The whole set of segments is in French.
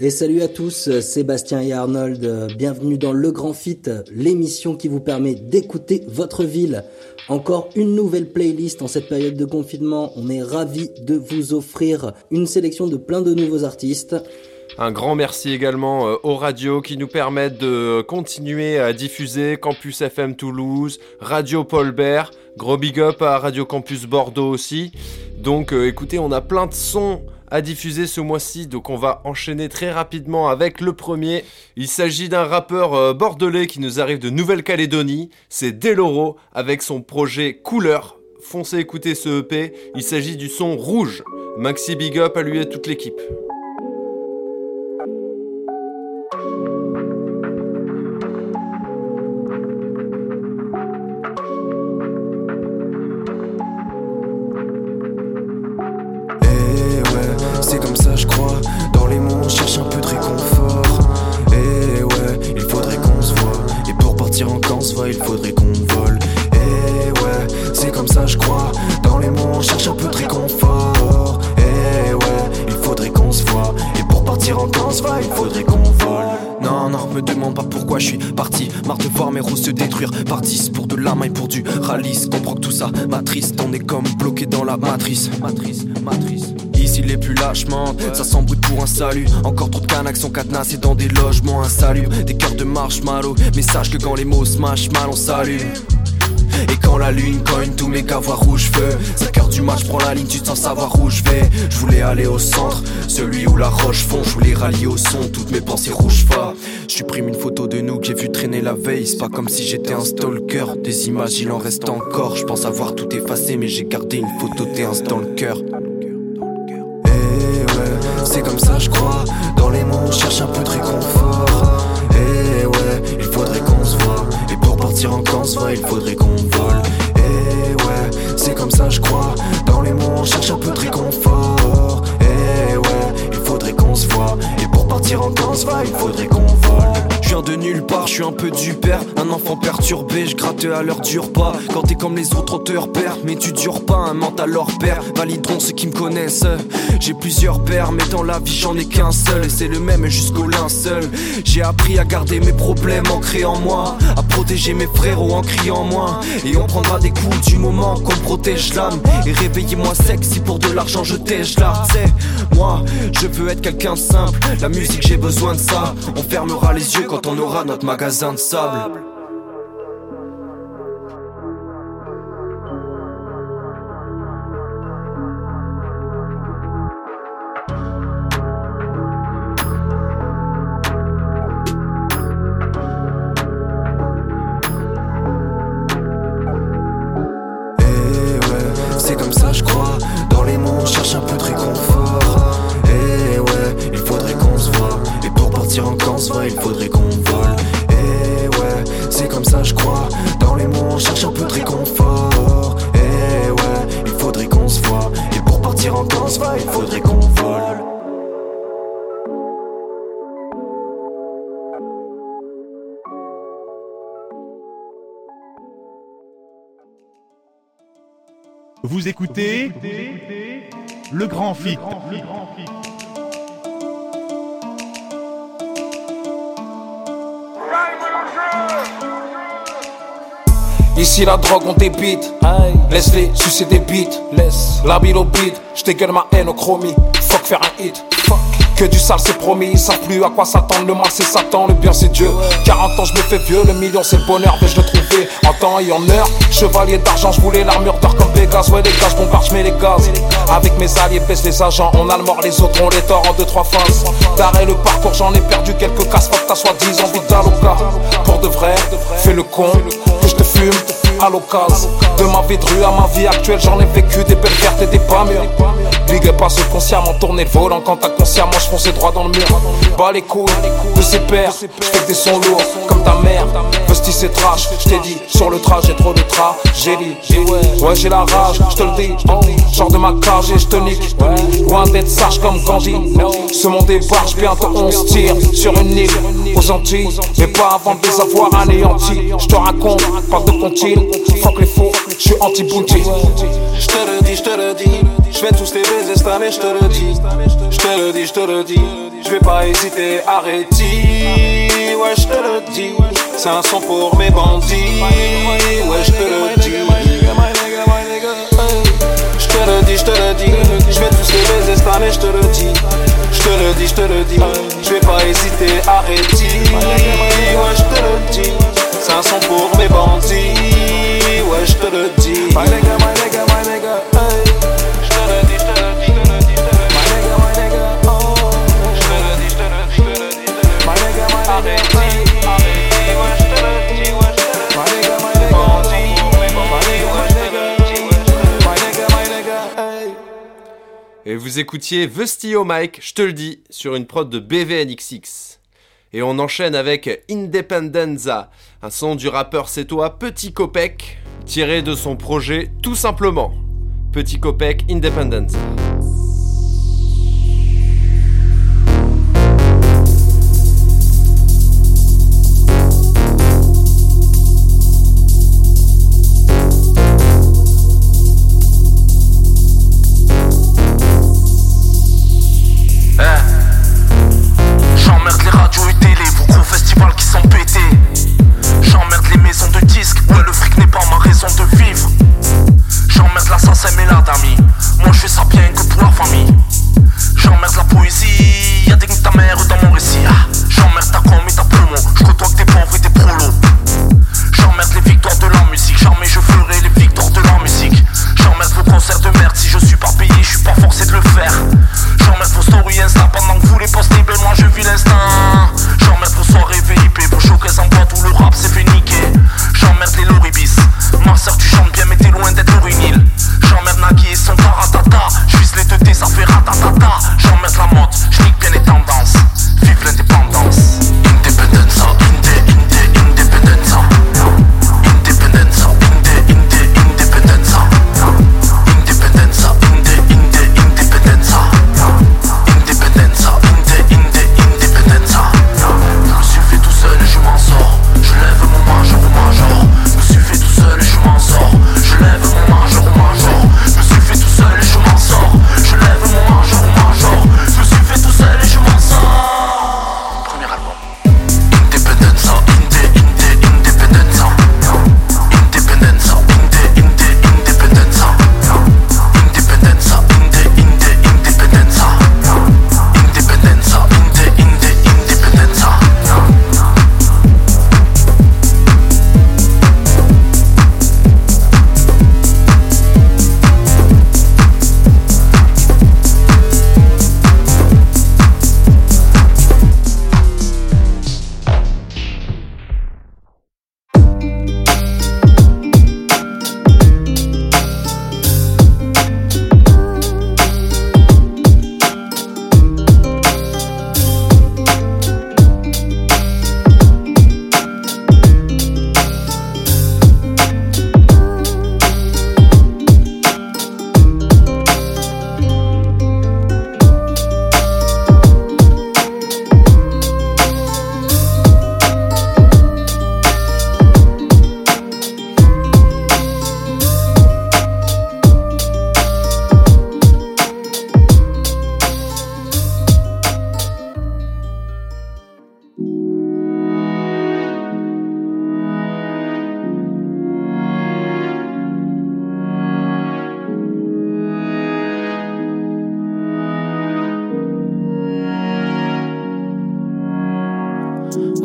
Et salut à tous, Sébastien et Arnold, bienvenue dans Le Grand Fit, l'émission qui vous permet d'écouter votre ville. Encore une nouvelle playlist en cette période de confinement, on est ravis de vous offrir une sélection de plein de nouveaux artistes. Un grand merci également euh, aux radios qui nous permettent de continuer à diffuser Campus FM Toulouse, Radio Paul Bert, gros big up à Radio Campus Bordeaux aussi. Donc euh, écoutez, on a plein de sons à diffuser ce mois-ci, donc on va enchaîner très rapidement avec le premier. Il s'agit d'un rappeur euh, bordelais qui nous arrive de Nouvelle-Calédonie, c'est Deloro avec son projet Couleur. Foncez écouter ce EP, il s'agit du son rouge. Maxi big up à lui et toute l'équipe. Ça s'embrouille pour un salut. Encore trop de canaques sont cadenassés dans des logements insalubres. Des cœurs de marshmallow, mais sache que quand les mots smash mal, on s'allume. Et quand la lune cogne, tous mes gars voient rouge feu. 5 heures du match, prends la ligne, tu te sens savoir où je vais. Je voulais aller au centre, celui où la roche fond. Je voulais rallier au son, toutes mes pensées rouges fa Je supprime une photo de nous que j'ai vu traîner la veille. C'est pas comme si j'étais un stalker. Des images, il en reste encore. Je pense avoir tout effacé, mais j'ai gardé une photo. T'es dans le cœur je crois. Dans les mots on cherche un peu de réconfort. Eh ouais, il faudrait qu'on se voit. Et pour partir en camp se il faudrait qu'on vole. Eh ouais, c'est comme ça je crois. Dans les mots on cherche un peu de réconfort. Eh ouais, il faudrait qu'on se voit partir en camp se voit, il faudrait qu'on vole. Je viens de nulle part, je suis un peu du père. Un enfant perturbé, je gratte à l'heure du repas Quand t'es comme les autres, on te repère. Mais tu dures pas, un mental leur père Valideront ceux qui me connaissent. J'ai plusieurs pères, mais dans la vie j'en ai qu'un seul. Et c'est le même jusqu'au linceul. J'ai appris à garder mes problèmes ancrés en moi. À protéger mes frérots en criant moins. Et on prendra des coups du moment qu'on protège l'âme. Et réveillez-moi sexy pour de l'argent je tèche là C'est moi, je veux être quelqu'un simple j'ai besoin de ça. On fermera les yeux quand on aura notre magasin de sable Vous écoutez Le grand fit. Ici la drogue on débite. Laisse-les sucer des bites. Laisse. La bille au bide. J'dégueule ma haine au chromie. Fuck faire un hit que du sale c'est promis, ils savent plus à quoi s'attendre. Le mal c'est Satan, le bien c'est Dieu. 40 ans je me fais vieux, le million c'est le bonheur Vais-je le trouver en temps et en heure. Chevalier d'argent, je voulais l'armure d'or comme Vegas Ouais les gars, je bombarde, je mets les gaz. Avec mes alliés, baisse les agents On a le mort, les autres on les tord en deux trois phases. D'arrêt le parcours, j'en ai perdu quelques casse Fuck t'as soi-disant vie d'Aloca Pour de vrai, fais le con Que je te fume à l'occasion. De ma vie de rue à ma vie actuelle, j'en ai vécu des belles vertes et des pas mûres. Big up à ceux consciemment tourner le volant quand t'as consciemment je droit dans le mur. Bas les couilles de ses pères, j'fais des sons lourds comme ta mère. Vesti c'est trash, j't'ai dit sur le trajet trop de tragédie. Ouais, j'ai la rage, j'te le dis. Genre de ma cage et j'te nique. Loin d'être sage comme Gandhi. Ce monde débarque, bientôt on se tire sur une île aux Antilles. Mais pas avant de les avoir anéantis. J'te raconte, pas de comptine. Fuck les faux, j'suis anti-bounty. J'te le dis, j'te le dis. J'vais tous les baiser cette année, j'te le dis. J'te le dis, j'te le dis. J'vais pas hésiter, arrêter. Ouais, j'te le dis. C'est un son pour mes bandits. Ouais, j'te le dis. J'te le dis, j'te le dis. J'vais tous les baiser cette année, j'te le dis. J'te le dis, j'te le dis. J'vais pas hésiter, arrêter. Ouais, j'te le dis. C'est un son pour mes bandits. Vous écoutiez The Stio Mike, je te le dis, sur une prod de BVNXX. Et on enchaîne avec Independenza, un son du rappeur sétois Petit Copec, tiré de son projet Tout Simplement. Petit Copec Independenza.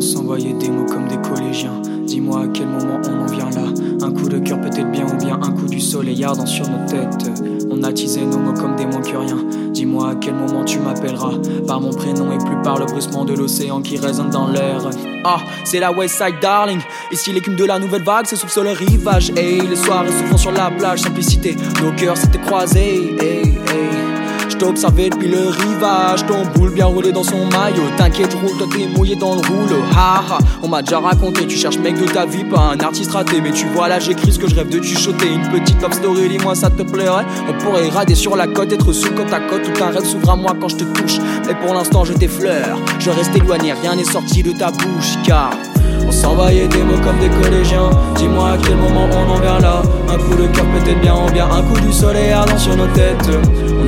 On des mots comme des collégiens. Dis-moi à quel moment on en vient là. Un coup de cœur peut-être bien ou bien un coup du soleil ardent sur nos têtes. On On a teasé nos mots comme des rien. Dis-moi à quel moment tu m'appelleras par mon prénom et plus par le bruissement de l'océan qui résonne dans l'air. Ah, c'est la West Side Darling. Ici l'écume de la nouvelle vague, c'est sous le rivage. Hey, les soirs se font sur la plage, simplicité. Nos cœurs s'étaient croisés. Hey, hey. Je t'observais depuis le rivage, ton boule bien roulé dans son maillot. T'inquiète, roule, toi t'es mouillé dans le rouleau. Ha ha, on m'a déjà raconté, tu cherches mec de ta vie, pas un artiste raté. Mais tu vois là, j'écris ce que je rêve de chuchoter. Une petite love story, dis-moi ça te plairait. On pourrait rader sur la côte, être sous côte à côte. Tout un rêve s'ouvre à moi quand je te touche. Mais pour l'instant, je t'effleure. Je reste éloigné, rien n'est sorti de ta bouche, car. On s'envoyait des mots comme des collégiens. Dis-moi à quel moment on en vient là. Un coup de cœur peut-être bien ou bien un coup du soleil ardent sur nos têtes.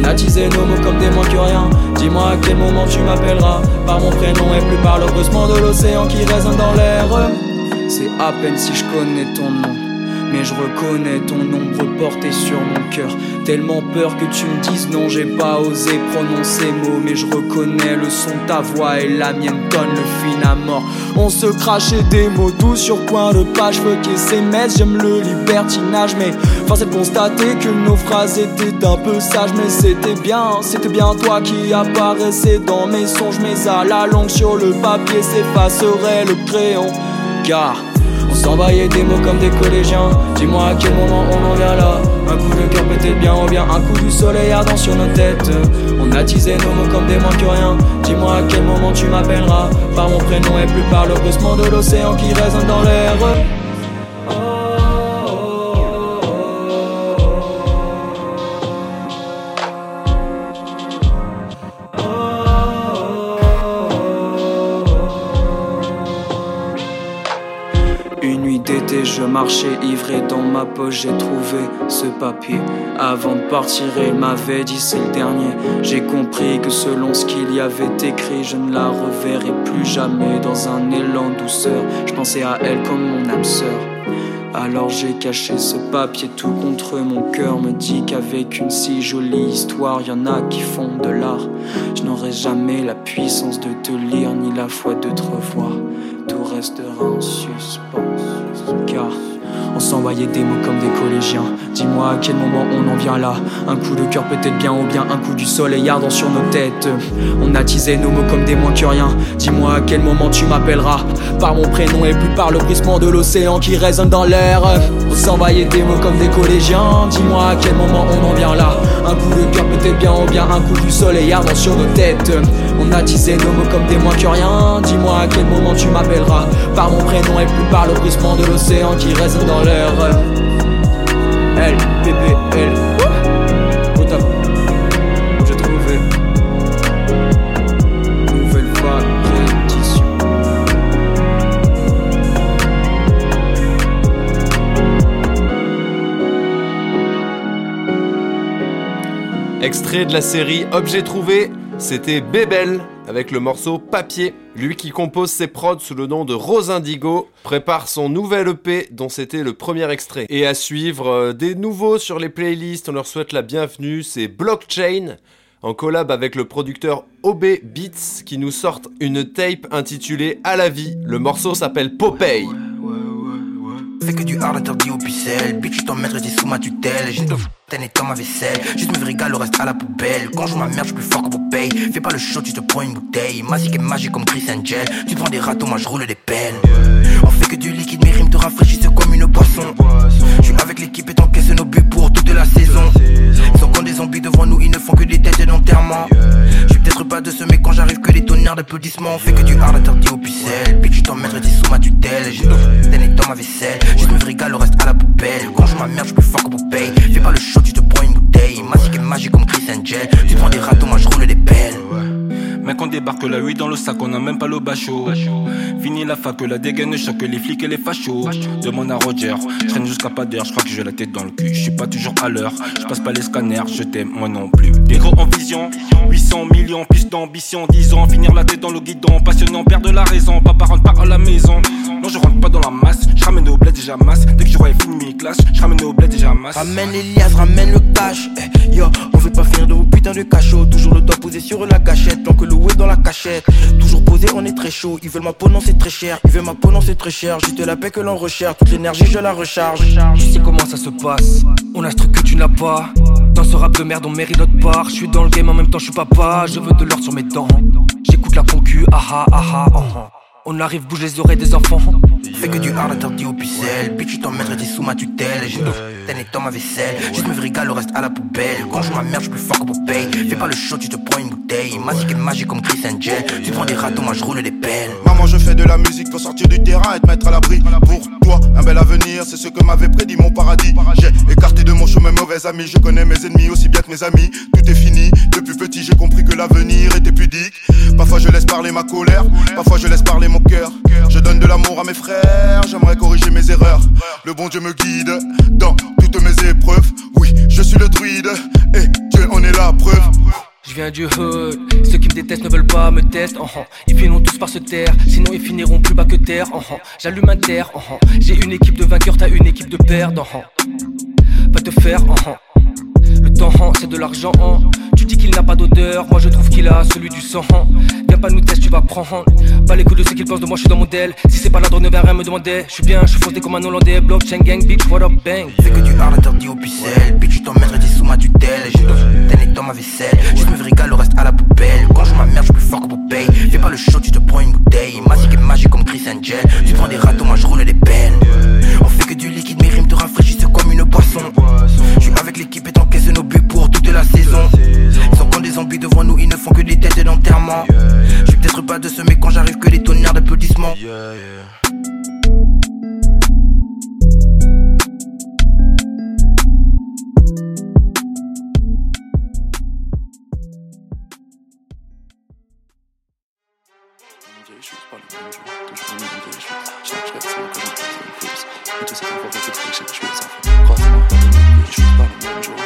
On a teasé nos mots comme des moins que rien. Dis-moi à quel moment tu m'appelleras par mon prénom et plus par le bruissement de l'océan qui résonne dans l'air. C'est à peine si je connais ton nom. Mais je reconnais ton ombre porté sur mon cœur. Tellement peur que tu me dises non, j'ai pas osé prononcer mots. Mais je reconnais le son de ta voix et la mienne donne le fin à mort. On se crachait des mots doux sur point de page, ces messes. J'aime le libertinage, mais force est de constater que nos phrases étaient un peu sages. Mais c'était bien, c'était bien toi qui apparaissais dans mes songes. Mais à la longue sur le papier s'effacerait le crayon. Car on s'envoyait des mots comme des collégiens. Dis-moi à quel moment on en vient là. Un coup de cœur peut-être bien ou bien un coup du soleil ardent sur nos têtes. On a teasé nos mots comme des moins que rien. Dis-moi à quel moment tu m'appelleras par mon prénom et plus par le bruissement de l'océan qui résonne dans l'air. Marchais ivré dans ma poche, j'ai trouvé ce papier. Avant de partir, il m'avait dit c'est le dernier. J'ai compris que selon ce qu'il y avait écrit, je ne la reverrai plus jamais dans un élan douceur. Je pensais à elle comme mon âme sœur. Alors j'ai caché ce papier tout contre mon cœur me dit qu'avec une si jolie histoire, y en a qui font de l'art. Je n'aurai jamais la puissance de te lire ni la foi de te revoir. Tout restera en suspens. Car on s'envoyait des mots comme des collégiens. Dis-moi à quel moment on en vient là. Un coup de cœur peut-être bien ou bien un coup du soleil ardent sur nos têtes. On a teasé nos mots comme des moins que rien. Dis-moi à quel moment tu m'appelleras par mon prénom et plus par le bruissement de l'océan qui résonne dans l'air. On s'envoyait des mots comme des collégiens. Dis-moi à quel moment on en vient là. Un coup de cœur peut-être bien ou bien un coup du soleil ardent sur nos têtes. On a teasé nos mots comme des moins que rien. Dis-moi à quel moment tu m'appelleras par mon prénom et plus par le bruissement de l'océan qui résonne dans l'air. L, bébé, L. Au top. J'ai trouvé. Nouvelle vague réédition. Extrait de la série Objet trouvé, c'était Bébel avec le morceau Papier. Lui qui compose ses prods sous le nom de Rose Indigo prépare son nouvel EP dont c'était le premier extrait. Et à suivre euh, des nouveaux sur les playlists, on leur souhaite la bienvenue, c'est Blockchain en collab avec le producteur OB Beats qui nous sortent une tape intitulée À la vie. Le morceau s'appelle Popeye. Fais que du hard interdit au pucelle Bitch je t'emmerde rester sous ma tutelle. J'ai de f***taine dans ma vaisselle. Juste me régale le reste à la poubelle. Quand je ma mère je suis plus fort que Popeye Fais pas le show tu te prends une bouteille. Magique et magique comme Chris Angel. Tu prends des râteaux moi je roule des pelles On fait que du liquide mes rimes te rafraîchissent comme une boisson. Je suis avec l'équipe et t'encaisse nos buts pour toute la saison des zombies devant nous Ils ne font que des têtes d'enterrement. Je suis peut-être pas de ce quand j'arrive que des tonnerres d'applaudissements. On fait que du hard interdit au pucelle. Bitch je t'emmerde rester sous ma tutelle. J'ai de f***taine dans ma vaisselle. Juste me régale le reste à la poubelle. Quand je ma je plus fort que Fais pas le show tu te prends une bouteille. Magique et magique comme Chris Angel. Tu prends des râteaux moi je roule des pelles Mec, on débarque la 8 dans le sac, on a même pas le bachot. Fini la fac, la dégaine choque les flics et les fachos. Demande à Roger, je traîne jusqu'à pas d'heure, je crois que j'ai la tête dans le cul. Je suis pas toujours à l'heure, je passe pas les scanners, je t'aime moi non plus. Des gros en vision, 800 millions, plus d'ambition, 10 ans, finir la tête dans le guidon. Passionnant, perdre la raison, papa rentre pas à la maison. Non, je rentre pas dans la masse, je ramène au bled déjà masse. Dès que j'aurai fini mes classes, je ramène au bled déjà masse. Ramène Elias, ramène le cash eh, Yo, on veut pas finir de vous putain putain de cachot. Toujours le doigt posé sur la gâchette, que dans la cachette. Toujours posé, on est très chaud. Ils veulent ma peau, non, c'est très cher. Ils veulent ma peau, non, c'est très cher. Juste la paix que l'on recherche. Toute l'énergie, je la recharge. Tu sais comment ça se passe. On a ce truc que tu n'as pas. Dans ce rap de merde, on mérite notre part. Je suis dans le game en même temps, je suis papa. Je veux de l'or sur mes dents. J'écoute la concu, aha, aha, aha. On arrive, bouge les oreilles des enfants. Fais que du hard interdit au pixel. Bitch, tu t'en mettrais sous ma tutelle. J'ai t'es dans ma vaisselle. Juste me régale, le reste à la poubelle. Quand je ma merde, je plus fort que Popeye. Fais pas le show, tu te prends une bouteille. Magique et magique comme Chris Angel. Tu prends des râteaux, moi je roule des pelles. Maman, je fais de la musique pour sortir du terrain et te mettre à l'abri. Pour toi, un bel avenir, c'est ce que m'avait prédit mon paradis. J'ai mauvais amis. Je connais mes ennemis aussi bien que mes amis. Tout est fini. Depuis petit, j'ai compris que l'avenir était pudique. Parfois, je laisse parler ma colère. Parfois, je laisse parler mon cœur. Je donne de l'amour à mes frères, j'aimerais corriger mes erreurs. Le bon Dieu me guide dans toutes mes épreuves. Oui, je suis le druide et Dieu en est la preuve. Je viens du hood, ceux qui me détestent ne veulent pas me tester. Uh Ils finiront tous par se taire, sinon ils finiront plus bas que terre. Uh J'allume un terre, j'ai une équipe de vainqueurs, t'as une équipe de perdants. Va te faire, le temps c'est de l'argent. Tu dis qu'il n'a pas d'odeur, moi je trouve qu'il a celui du sang. Pas nous tester, tu vas prendre. Pas les coups de ce qu'ils pensent de moi, je suis dans mon modèle. Si c'est pas la drogue, ne viens rien me demander. Je suis bien, je suis faussé comme un Hollandais. Blockchain gang, bitch, what up, bang. Fais que du hard interdit au pixel. Bitch, tu t'en mettrais sous ma tutelle. J'ai t'es dans ma vaisselle. Juste me régale, le reste à la poubelle. Quand je ma merde, je suis plus fort que Popeye. Fais pas le show, tu te prends une bouteille. Magique et magique comme Chris Angel. Tu prends des râteaux, moi je roule des pelles. On fait que du liquide, mes rimes te rafraîchissent comme une boisson. Je suis avec l'équipe et t'encaisse nos buts pour toute la saison. Ils sont comme des zombies devant nous, ils ne font que des têtes d'enterrement. Je suis peut-être pas de ce mais quand j'arrive que des tonnerres d'applaudissements. Que je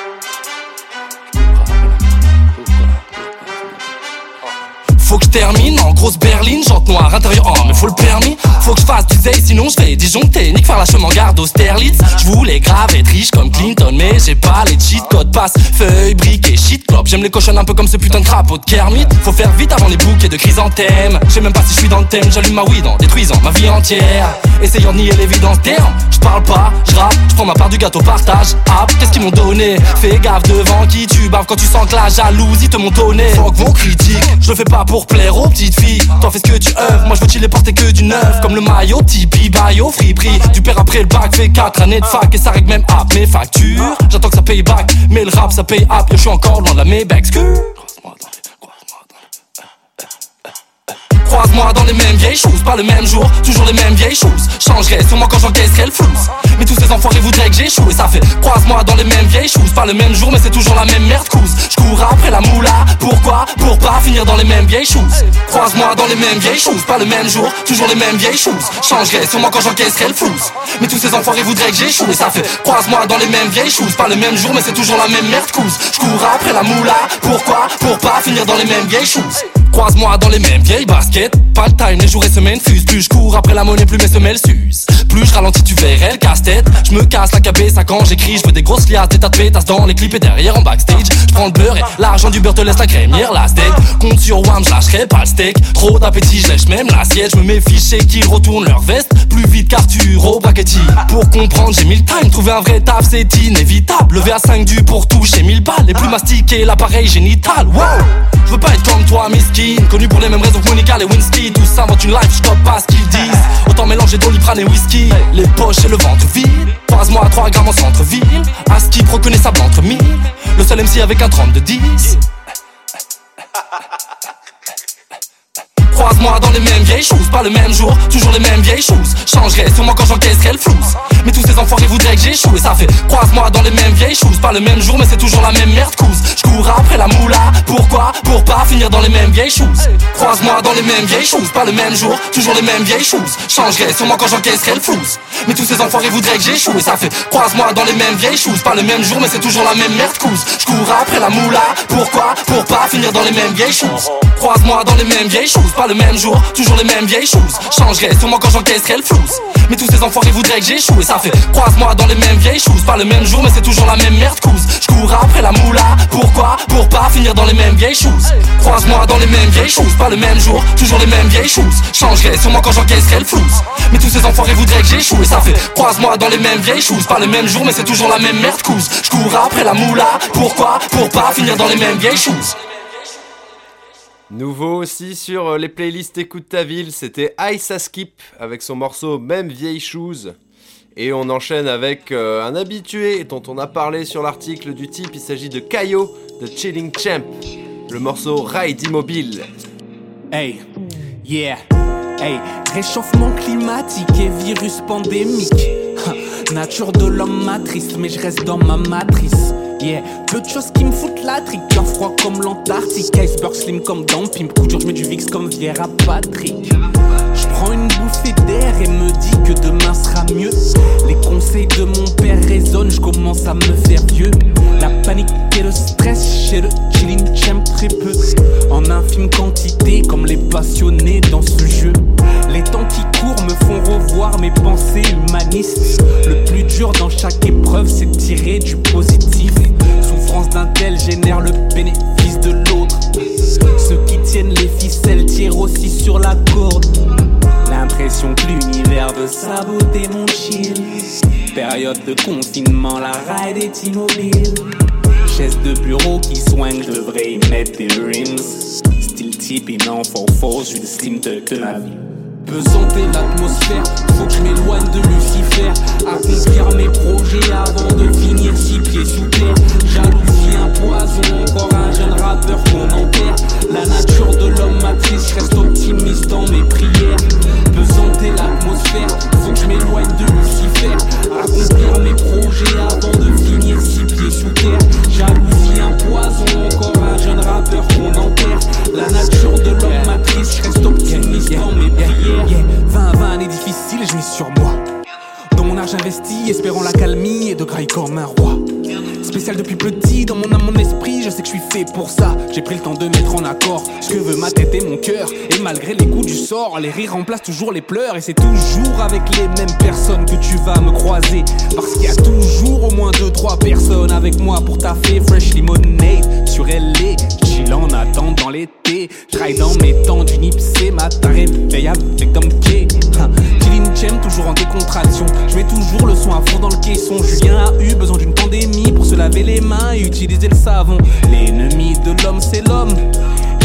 termine en grosse berline, jante noire, intérieur oh mais faut le permis. Faut que je fasse du zay sinon je vais disjoncter Nique faire la chemin garde Austerlitz Je voulais grave être riche comme Clinton Mais j'ai pas les cheat codes passe. Feuille, briques et shit clop J'aime les cochons un peu comme ce putain de crapaud de Kermit. Faut faire vite avant les bouquets de chrysanthèmes. Je sais même pas si je suis dans le thème. J'allume ma weed en détruisant ma vie entière Essayant de nier l'évidence terme Je parle pas, je rappe, je prends ma part du gâteau partage Ah qu'est-ce qu'ils m'ont donné? Fais gaffe devant qui tu baves quand tu sens que la jalousie te montonnait Faut que vos critiques, je le fais pas pour plaire aux petites filles. T'en fais ce que tu œuvres, moi je veux les porter que du neuf. Comme le maillot, Tipeee, bio, friperie. Du père après le bac, fait 4 années de fac Et ça règle même app mes factures. J'attends que ça paye back, mais le rap ça paye app. Je suis encore loin de la Maybach, Croise-moi dans les mêmes vieilles choses, pas le même jour, toujours les mêmes vieilles choses. Changerai sûrement quand j'encaisserai le flouze. Mais tous ces enfoirés voudraient que j'échoue et ça fait croise-moi dans les mêmes vieilles choses, pas le même jour, mais c'est toujours la même merde couse. Je après la moula, pourquoi? Pour pas finir dans les mêmes vieilles choses. Croise-moi dans les mêmes vieilles choses, pas le même jour, toujours les mêmes vieilles choses. Changerai sûrement quand j'encaisserai le flouze. Mais tous ces enfoirés voudraient que j'échoue et ça fait croise-moi dans les mêmes vieilles choses, pas le même jour, mais c'est toujours la même merde couse. Je après la moula, pourquoi? Pour pas finir dans les mêmes vieilles choses. Croise-moi dans les mêmes vieilles baskets. Pas le time, les jours et semaines fusent. Plus je cours après la monnaie, plus mes semelles s'usent. Plus je ralentis, tu verrais le casse-tête. Je me casse la KB, ça quand j'écris. Je veux des grosses liasses, des tas de pétasses dans les clips et derrière en backstage. Je prends le beurre et l'argent du beurre te laisse la crémière, la steak. Compte sur Wam, je lâcherai pas le steak. Trop d'appétit, je lèche même l'assiette. Je me méfie chez qu'ils retournent leur veste. Plus vite qu'Arthur au. Pour comprendre, j'ai mis le time. Trouver un vrai taf, c'est inévitable. Lever à 5 du pour toucher 1000 balles. Et plus mastiquer l'appareil génital. Wow! Je veux pas être comme toi, Connu pour les mêmes raisons que Monica et Winsky. Tout ça une life, je pas ce qu'ils disent. Autant mélanger doliprane et whisky. Les poches et le ventre vide. Croise-moi à 3 grammes en centre-ville. Ce qui reconnaissable entre mille. Le seul MC avec un 30 de 10. Croise-moi dans les mêmes vieilles choses, pas le même jour, toujours les mêmes vieilles choses. Changerai sûrement quand j'encaisserai le flouze. Mais tous ces enfoirés voudraient que j'échoue et ça fait croise-moi dans les mêmes vieilles choses, pas le même jour, mais c'est toujours la même merde couse. Je cours après la moula, pourquoi? Pour pas finir dans les mêmes vieilles choses. Croise-moi dans les mêmes vieilles choses, pas le même jour, toujours les mêmes vieilles choses. Changerai sûrement quand j'encaisserai le flouze. Mais tous ces enfoirés voudraient que j'échoue et ça fait croise-moi dans les mêmes vieilles choses, pas le même jour, mais c'est toujours la même merde couse. Je cours après la moula, pourquoi? Pour pas finir dans les mêmes vieilles choses. Croise-moi dans les mêmes vieilles choses, pas le même jour, toujours les mêmes vieilles choses. Changerai sûrement quand j'encaisserai le flouze. Mais tous ces enfoirés voudraient que j'échoue. Et ça fait croise-moi dans les mêmes vieilles choses, pas le même jour, mais c'est toujours la même merde couse. cours après la moula. Pourquoi? Pour pas finir dans les mêmes vieilles choses. Croise-moi dans les mêmes vieilles choses. Pas le même jour, toujours les mêmes vieilles choses. Changerai sûrement quand j'encaisserai le flouze. Mais tous ces enfoirés voudraient que j'échoue. Et ça fait croise-moi dans les mêmes vieilles choses. Pas le même jour mais c'est toujours la même merde couse. Je cours après la moula. Pourquoi? Pour pas finir dans les mêmes vieilles choses Nouveau aussi sur euh, les playlists Écoute ta ville, c'était Ice Skip avec son morceau Même vieille shoes. Et on enchaîne avec euh, un habitué dont on a parlé sur l'article du type, il s'agit de Kayo de Chilling Champ. Le morceau Ride Immobile. Hey, yeah, hey, réchauffement climatique et virus pandémique. Nature de l'homme matrice, mais je reste dans ma matrice. Yeah, peu de choses qui me foutent la trique. Cœur froid comme l'Antarctique, iceberg slim comme dans Pimp. Coup dur, je mets du VIX comme Viera Patrick. Je prends une bouffée d'air et me dis que demain sera mieux. Les conseils de mon père résonnent, je commence à me faire vieux. La panique et le stress chez le chilling champ très peu. En infime quantité, comme les passionnés dans ce jeu. Les temps qui courent me font revoir mes pensées humanistes. Le plus dur dans chaque épreuve, c'est tirer du positif. D'un tel génère le bénéfice de l'autre. Ceux qui tiennent les ficelles tirent aussi sur la corde. L'impression que l'univers veut saboter mon chill. Période de confinement, la ride est immobile. Chaise de bureau qui soigne, je devrais y mettre des rims. Et non for force, je suis le steam de, ma vie. Pesanter l'atmosphère, faut que je m'éloigne de Lucifer. Accomplir mes projets avant de finir six pieds sous terre. Jalousie, un poison, encore un jeune rappeur qu'on enterre. La nature de l'homme matrice, reste optimiste dans mes prières. Pesanter l'atmosphère, faut que je m'éloigne de Lucifer. Accomplir mes projets avant de finir six pieds sous terre. Jalousie, un poison, encore un jeune rappeur qu'on enterre. La nature de l'homme matrice, reste optimiste dans mes prières. Yeah, 20 années difficiles, je mise sur moi. Dans mon argent investi, espérant la calmie et de graille comme un roi. Spécial depuis petit, dans mon âme, mon esprit, je sais que je suis fait pour ça. J'ai pris le temps de mettre en accord ce que veut ma tête et mon cœur. Et malgré les coups du sort, les rires remplacent toujours les pleurs. Et c'est toujours avec les mêmes personnes que tu vas me croiser. Parce qu'il y a toujours au moins 2-3 personnes avec moi pour taffer. Fresh lemonade sur LA, chill en attendant l'été. J'raille dans mes temps du Nipsey, matin réveil avec Dom K. Chem, toujours en décontraction. Je mets toujours le son à fond dans le caisson. Julien a eu besoin d'une pandémie pour se laver les mains et utiliser le savon. L'ennemi de l'homme, c'est l'homme.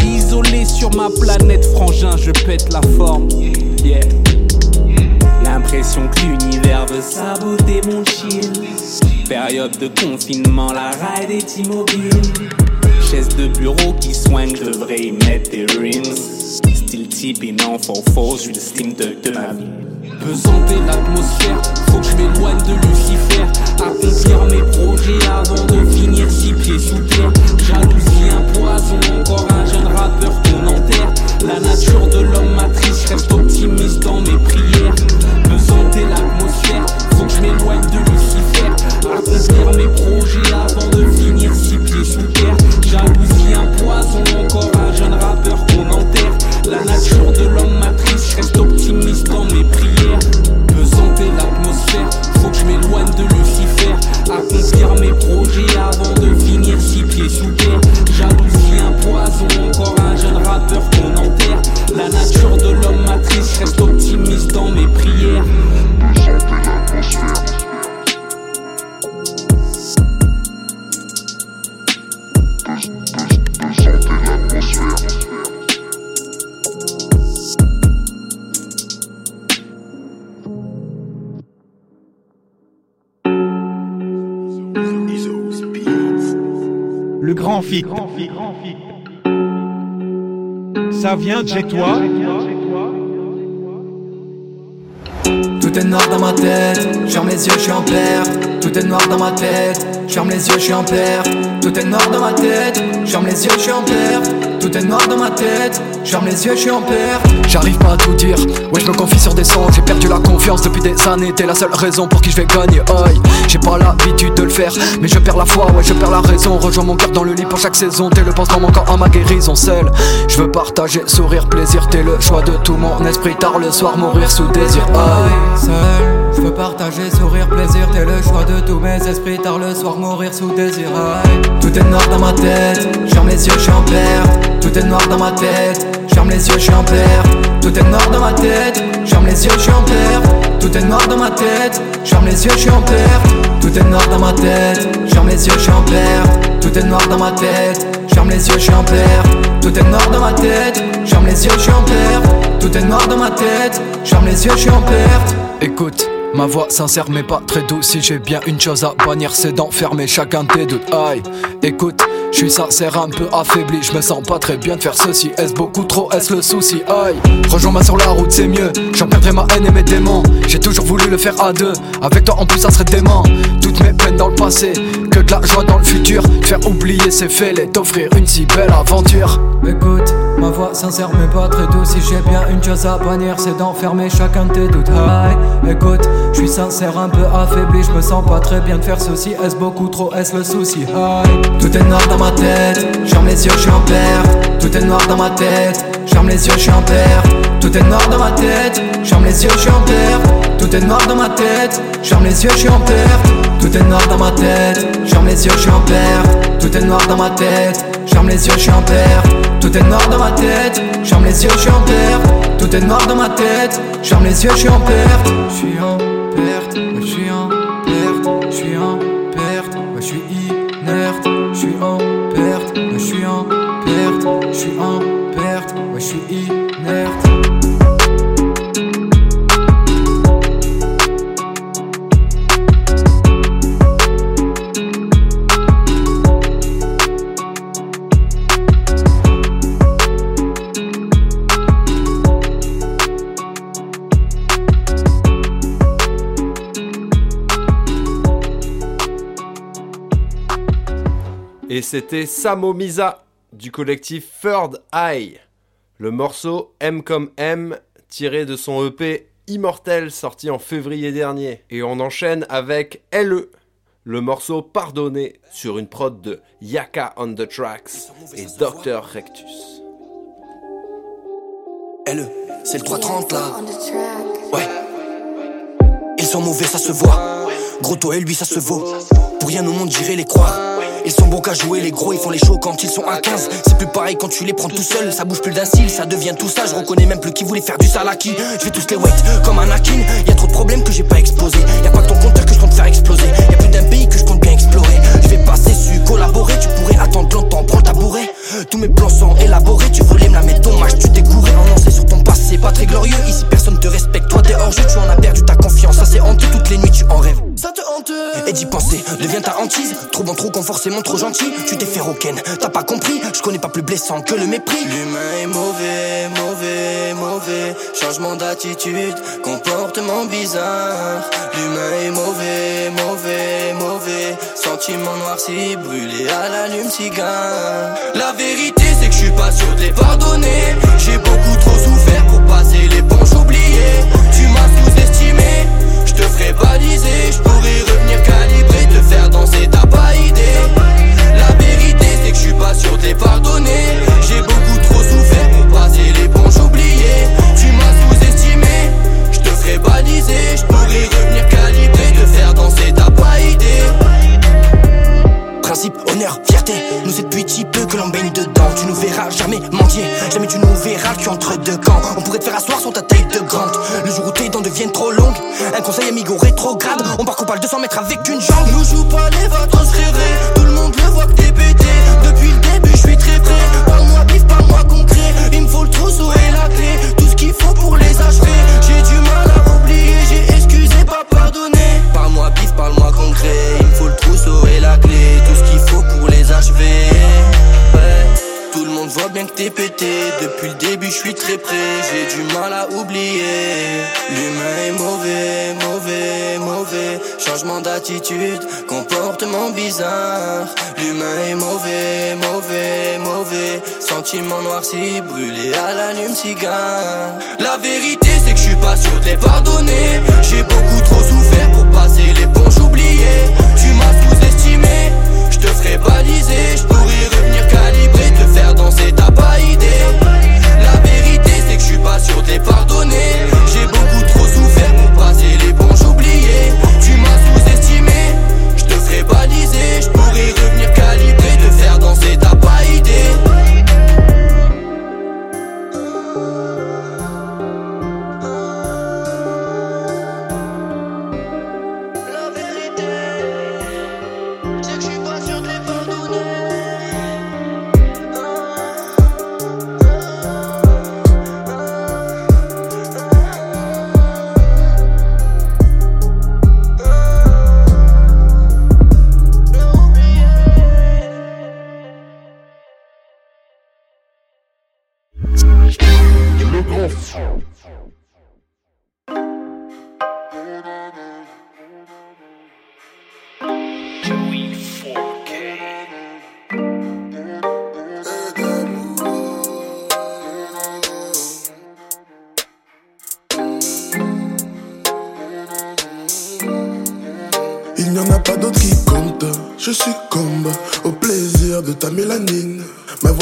Isolé sur ma planète, frangin, je pète la forme. Yeah. L'impression que l'univers veut saboter mon chill. Période de confinement, la ride est immobile. Chaise de bureau qui soigne, je devrais y mettre des rims. Style type et non for force, je suis le steam de, de ma vie. Pesanter l'atmosphère, faut que je m'éloigne de Lucifer. Accomplir mes vient de chez toi. Tout est noir dans ma tête, ferme les yeux, je suis en perte. Tout est noir dans ma tête, les yeux, je suis en perte. Tout est noir dans ma tête, les yeux, je suis en perte. Tout est noir dans ma tête, les yeux, je suis en perte. J'arrive pas à tout dire, ouais je me confie sur des sons J'ai perdu la confiance depuis des années. T'es la seule raison pour qui je vais gagner. Aïe, j'ai pas l'habitude de le faire. Mais je perds la foi, ouais je perds la raison. Rejoins mon cœur dans le lit pour chaque saison. T'es le pansement manquant à ma guérison seul. Je veux partager, sourire, plaisir. T'es le choix de tout mon esprit. Tard le soir, mourir sous désir. Aïe, je veux partager, sourire, plaisir, t'es le choix de tous mes esprits. Tard le soir, mourir sous désir. Tout est noir dans ma tête, ferme les yeux, je suis en perte. Tout est noir dans ma tête, ferme les yeux, je suis en perte. Tout est noir dans ma tête, ferme les yeux, je suis en perte. Tout est noir dans ma tête, ferme les yeux, je suis en perte. Tout est noir dans ma tête, ferme les yeux, je suis en perte. Tout est noir dans ma tête, ferme les yeux, je suis en perte. Tout est noir dans ma tête, ferme les yeux, je suis en perte. Tout est noir dans ma tête, ferme les yeux, je suis en perte. Écoute, ma voix sincère mais pas très douce. Si j'ai bien une chose à bannir, c'est d'enfermer chacun tes doutes. Aïe, écoute. Je suis sincère, un peu affaibli, je me sens pas très bien de faire ceci. Est-ce beaucoup trop, est-ce le souci? Aïe, rejoins-moi sur la route, c'est mieux. J'en perdrai ma haine et mes démons. J'ai toujours voulu le faire à deux. Avec toi en plus, ça serait dément. Toutes mes peines dans le passé, que de la joie dans le futur. Faire oublier ces faits, et t'offrir une si belle aventure. Écoute, ma voix sincère mais pas très douce. Si j'ai bien une chose à bannir, c'est d'enfermer chacun de tes doutes. Aïe, écoute, je suis sincère, un peu affaibli, je sens pas très bien de faire ceci. Est-ce beaucoup trop, est-ce le souci? Aïe, tout est noir dans ma les yeux, je suis en perte. Tout est noir dans ma tête, ferme les yeux, je suis en perte. Tout est noir dans ma tête, ferme les yeux, je suis en perte. Tout est noir dans ma tête, ferme les yeux, je suis en perte. Tout est noir dans ma tête, ferme les yeux, je suis en perte. Tout est noir dans ma tête, ferme les yeux, je en perte. Tout est noir dans ma tête, ferme les yeux, je en perte. Tout est noir dans ma tête, ferme les yeux, je suis en perte. Je suis en Et c'était Samo Misa du collectif Third Eye. Le morceau M comme M tiré de son EP Immortel sorti en février dernier. Et on enchaîne avec LE, le morceau Pardonné sur une prod de Yaka on the Tracks et Dr Rectus. LE, c'est le 330 là. Ouais. Ils sont mauvais, ça se voit. Gros toi et lui, ça se vaut. Pour rien au monde, j'irai les croire. Ils sont bons qu'à jouer, les gros, ils font les shows quand ils sont à 15. C'est plus pareil quand tu les prends tout seul, ça bouge plus d'un cil, ça devient tout ça. Je reconnais même plus qui voulait faire du salaki. Je vais tous les wait comme un Akin. Y a trop de problèmes que j'ai pas explosé. Y a pas que ton compteur que je compte faire exploser. Y a plus d'un pays que je compte bien explorer. Je vais passer su collaborer, tu pourrais attendre longtemps, prends le tabouret. Tous mes plans sont élaborés, tu voulais me la mettre dommage, tu t'es couré en sur ton passé. Pas très glorieux, ici personne te respecte. Toi t'es hors jeu, tu en as perdu ta confiance. Ça c'est honteux, toutes les nuits tu en rêves. Ça te hante Et d'y penser devient ta hantise. Trop bon, trop con, forcément trop gentil. Tu t'es fait rocken, t'as pas compris. Je connais pas plus blessant que le mépris. L'humain est mauvais, mauvais, mauvais. Changement d'attitude, comportement bizarre. L'humain est mauvais, mauvais, mauvais. Sentiment noirci, brûlé à l'allume-cigare. La vérité, c'est que je suis pas sûr de les pardonner. J'ai beaucoup trop souffert pour passer les ponches oubliées. Je te ferai baliser. Je pourrais revenir calibrer, te faire danser, t'as pas idée. La vérité, c'est que je suis pas sûr de les pardonner. J'ai beaucoup trop souffert pour passer les ponches oubliées. Tu m'as sous-estimé, je te ferai baliser. Je pourrais revenir calibrer, te faire danser, t'as pas idée. Principe, honneur, fierté, nous c'est depuis si peu que l'on baigne dedans. Tu nous verras jamais mendier, jamais tu nous verras que entre deux camps. On pourrait te faire asseoir sur ta taille de grande. Le jour où tes dents deviennent trop longues, un conseil amigo rétrograde. On part qu'on parle 200 mètres avec une jambe. Nous joue pas les vacances rêvées, tout le monde le voit que t'es pété. Depuis le début, je suis très prêt. Parle-moi bif, parle-moi concret. Il me faut le trousseau et la clé, tout ce qu'il faut pour les achever. J'ai du Parle-moi concret. Il me faut le trousseau et la clé, tout ce qu'il faut pour les achever. Ouais. Tout le monde voit bien que t'es pété. Depuis le début, je suis très près. J'ai du mal à oublier. L'humain est mauvais, mauvais, mauvais. Changement d'attitude, comportement bizarre. L'humain est mauvais, mauvais, mauvais. Sentiment noirci, brûlé à l'allume-cigare. La vérité, c'est que je suis pas sûr de les pardonner. J'ai beaucoup trop pour passer l'éponge oubliée Tu m'as sous-estimé, je te ferai baliser, je pourrais revenir calibré, te faire danser, t'as pas idée. La vérité c'est que je suis pas sûr de les pardonner. J'ai beaucoup trop souffert pour passer l'éponge oubliée. Tu m'as sous-estimé, je te ferai baliser, je pourrais revenir calibré, te faire danser, t'as pas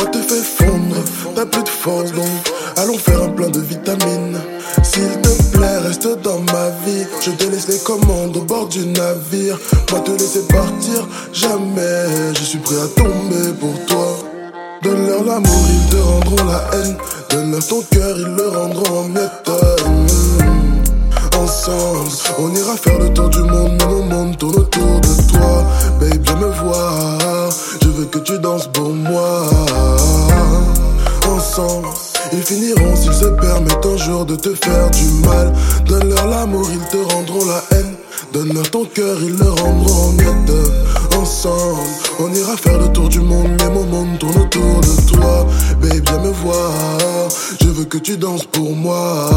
Ma voix te fait fondre, t'as plus de force donc allons faire un plein de vitamines. S'il te plaît, reste dans ma vie. Je te laisse les commandes au bord du navire. Moi te laisser partir, jamais. Je suis prêt à tomber pour toi. Donne-leur l'amour, ils te rendront la haine. Donne-leur ton cœur, ils le rendront en miettes. Ensemble, on ira faire le tour du monde, mais mon monde tourne autour de toi. Babe, viens me voir. Veux que tu danses pour moi. Ensemble. Ils finiront s'ils se permettent un jour de te faire du mal. Donne-leur l'amour, ils te rendront la haine. Donne-leur ton cœur, ils le rendront en miettes. Ensemble, on ira faire le tour du monde, mais mon monde tourne autour de toi. Babe, viens me voir. Je veux que tu danses pour moi.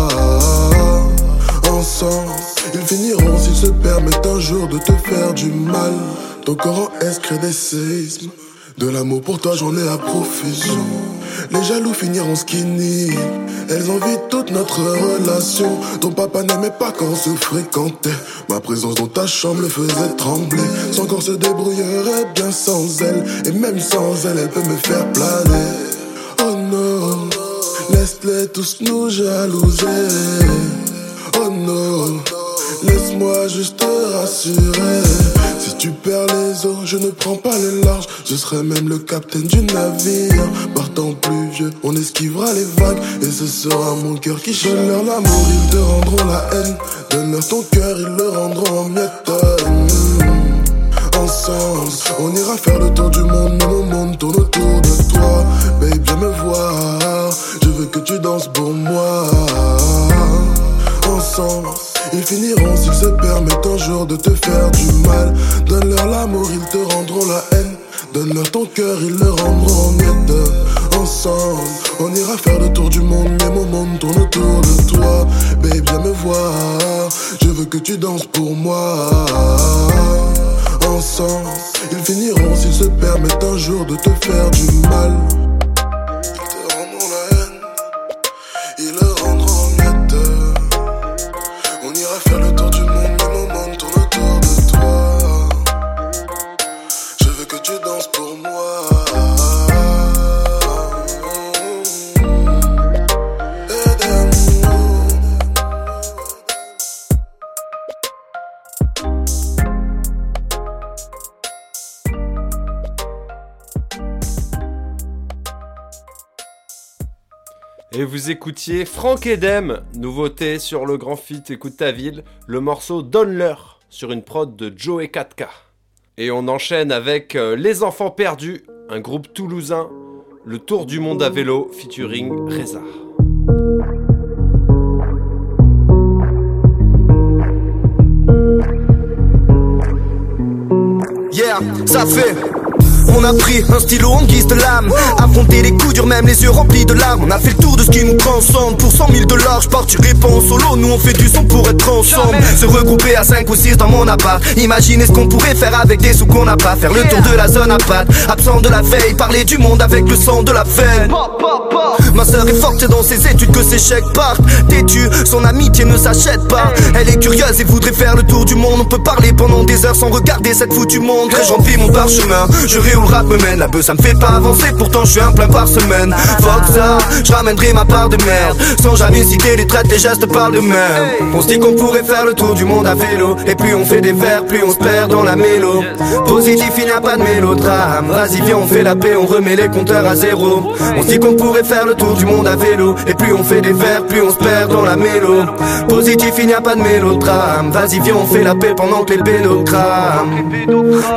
Ensemble, ils finiront s'ils se permettent un jour de te faire du mal. Ton corps en crée des séismes. De l'amour pour toi, j'en ai à profusion. Les jaloux finiront skinny. Elles envient toute notre relation. Ton papa n'aimait pas quand on se fréquentait. Ma présence dans ta chambre le faisait trembler. Son corps se débrouillerait bien sans elle. Et même sans elle, elle peut me faire planer. Oh non, laisse-les tous nous jalouser. Oh non, laisse-moi juste te rassurer. Si tu perds les eaux, je ne prends pas les larges. Je serai même le capitaine du navire. Partant plus vieux, on esquivera les vagues. Et ce sera mon cœur qui chante. Donne-leur l'amour, ils te rendront la haine. Donne-leur ton cœur, ils le rendront en miettes. Ensemble, on ira faire le tour du monde, mais mon monde tourne autour de toi. Babe, viens me voir. Je veux que tu danses pour moi. Ensemble. Ils finiront s'ils se permettent un jour de te faire du mal. Donne-leur l'amour, ils te rendront la haine. Donne-leur ton cœur, ils le rendront en. Ensemble, on ira faire le tour du monde, mais mon monde tourne autour de toi. Babe, viens me voir. Je veux que tu danses pour moi. Ensemble, ils finiront s'ils se permettent un jour de te faire du mal. Et vous écoutiez Franck Edem, nouveauté sur le grand fit Écoute ta ville, le morceau Donne-leur sur une prod de Joe et 4K. Et on enchaîne avec euh, Les Enfants Perdus, un groupe toulousain, le Tour du Monde à vélo featuring Reza. Yeah, ça fait. On a pris un stylo en guise de lame Affronter les coups durs, même les yeux remplis de larmes. On a fait le tour de ce qui nous transcende. Pour 100 000 dollars, je partirai pas en solo. Nous on fait du son pour être ensemble. Se regrouper à 5 ou 6 dans mon appart. Imaginez ce qu'on pourrait faire avec des sous qu'on n'a pas. Faire le tour de la zone à pattes Absent de la veille, parler du monde avec le sang de la veine. Ma sœur est forte dans ses études que ses chèques partent. Têtue, son amitié ne s'achète pas. Elle est curieuse et voudrait faire le tour du monde. On peut parler pendant des heures sans regarder cette foutue montre. Et j'envie mon parchemin, je où rap me mène. La bœuf ça me fait pas avancer, pourtant je suis un plein par semaine. Fuck ça, je ramènerai ma part de merde. Sans jamais citer les traites, les gestes parlent de même On se dit qu'on pourrait faire le tour du monde à vélo. Et plus on fait des vers, plus on se perd dans la mélo. Positif, il n'y a pas de mélodrame. Vas-y viens on fait la paix, on remet les compteurs à zéro. On se dit qu'on pourrait faire le tour du monde à vélo. Et plus on fait des vers, plus on se perd dans la mélo. Positif, il n'y a pas de mélodrame. Vas-y viens on fait la paix pendant que les bédos crament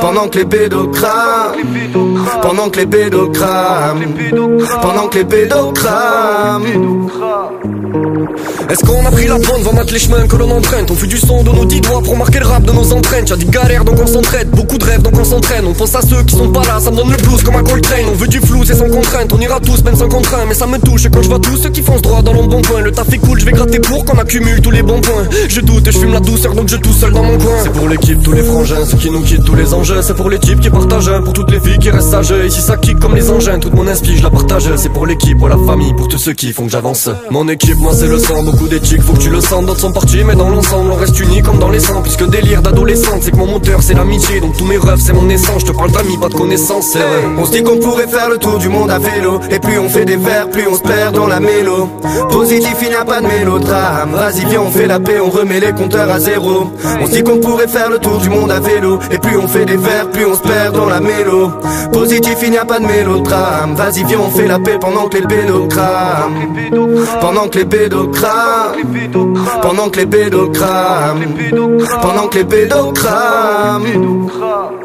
Pendant que les bédos crament pendant que les bédos crament Pendant que les bédos crament Est-ce qu'on a pris la bonne, va mettre les chemins que l'on emprunte On fait du son de nos dix doigts pour marquer le rap de nos empreintes Y'a des galères donc on s'entraide, beaucoup de rêves donc on s'entraîne. On pense à ceux qui sont pas là, ça me donne le blues comme un Coltrane. On veut du flou, c'est sans contrainte, on ira tous même sans contraint. Mais ça me touche quand je vois tous ceux qui foncent droit dans le bon coin Le taf est cool, je vais gratter pour qu'on accumule tous les bons points. Je doute et je fume la douceur donc je tout seul dans mon coin. C'est pour l'équipe, tous les frangins, ceux qui nous quittent, tous les enjeux C'est pour les types qui partagent, pour toutes les filles qui restent sages. Ici ça kick comme les engins, toute mon inspi je la partage. C'est pour l'équipe, pour la famille, pour tous ceux qui font que j'avance. Mon équipe, moi c'est le beaucoup d'éthiques, faut que tu le sens. D'autres sont partis, mais dans l'ensemble, on reste unis comme dans les sangs. Puisque délire d'adolescente, c'est que mon moteur, c'est l'amitié. Donc tous mes rêves, c'est mon essence. Je te parle d'amis, pas de connaissances. On se dit qu'on pourrait faire le tour du monde à vélo Et plus on fait des vers, plus on se perd dans la mélo Positif, il n'y a pas de mélodrame Vas-y viens on fait la paix, on remet les compteurs à zéro On se dit qu'on pourrait faire le tour du monde à vélo Et plus on fait des vers, plus on se perd dans la mélo Positif, il n'y a pas de mélodrame Vas-y viens on fait la paix pendant que les crament Pendant que les bédos crament Pendant que les bédos crament Pendant que les bédos crament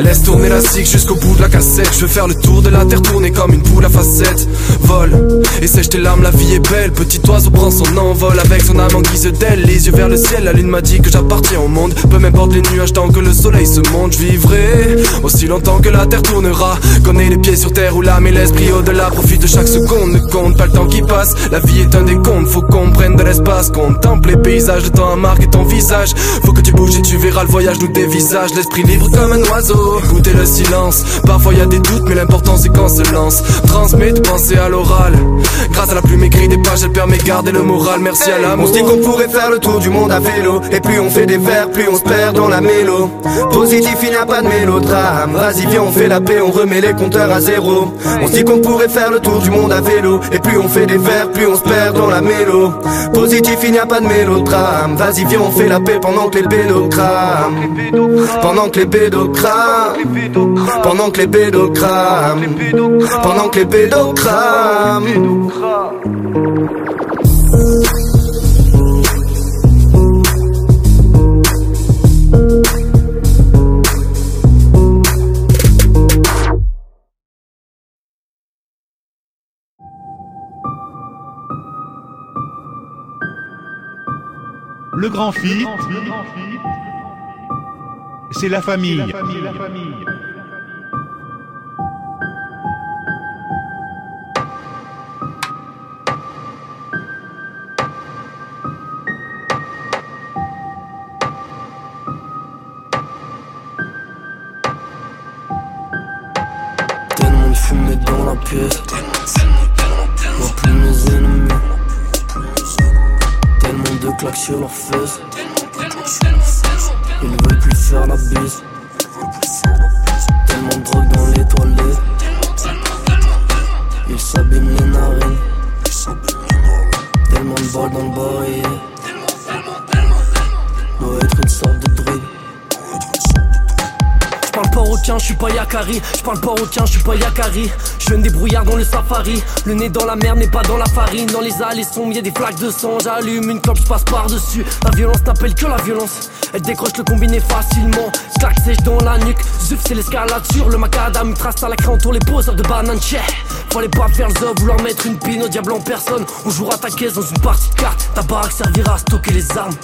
Laisse tourner la cig jusqu'au bout de la cassette. Je veux faire le tour de la terre tourner comme une poule à facettes. Vol et sèche tes larmes, la vie est belle. Petit oiseau prend son envol avec son âme en guise d'aile. Les yeux vers le ciel, la lune m'a dit que j'appartiens au monde. Peu m'importe les nuages tant que le soleil se monte. Je vivrai aussi longtemps que la terre tournera. Connais les pieds sur terre ou l'âme et l'esprit au-delà. Profite de chaque seconde, ne compte pas le temps qui passe. La vie est un décompte, faut qu'on prenne de l'espace. Contemple les paysages, le temps a marqué ton visage. Faut que tu bouges et tu verras le voyage nous dévisage. L'esprit libre comme un oiseau. Écoutez le silence, parfois y a des doutes, mais l'important c'est qu'on se lance. Transmets tes pensées à l'oral. Grâce à la plume écrite des pages, elle permet de garder le moral. Merci à l'amour. On se dit qu'on pourrait faire le tour du monde à vélo. Et plus on fait des vers, plus on se perd dans la mélo. Positif, il n'y a pas de mélodrame. Vas-y viens on fait la paix, on remet les compteurs à zéro. On se dit qu'on pourrait faire le tour du monde à vélo. Et plus on fait des vers, plus on se perd dans la mélo. Positif, il n'y a pas de mélodrame. Vas-y viens on fait la paix pendant que les bédos crament Pendant que les bédos crament Pendant que les bédos crament Pendant que les crament Le grand fit, c'est la famille. Tellement de fumée dans la pièce. Vois plus mes ennemis. Tellement de claques sur leurs fesses. Faire la bise. Tellement de drogue dans les toilettes. Ils s'abîment les narines. Tellement de balles dans le barillet. Doit être une sorte de druide. J'parle pas requin, j'suis pas Yakari. J'parle pas requin, j'suis pas Yakari. Je viens des brouillards dans le safari. Le nez dans la mer n'est pas dans la farine. Dans les allées sombres, y'a des flaques de sang. J'allume une clope, j'passe par-dessus. La violence n'appelle que la violence. Elle décroche le combiné facilement. Claque sèche dans la nuque. Zuf, c'est l'escalade sur le macadam. Trace à la craie entoure les poseurs de bananes. Tchè. Fallait pas faire le vouloir mettre une pine au diable en personne. On jouera ta caisse dans une partie de. Ta baraque servira à stocker les armes.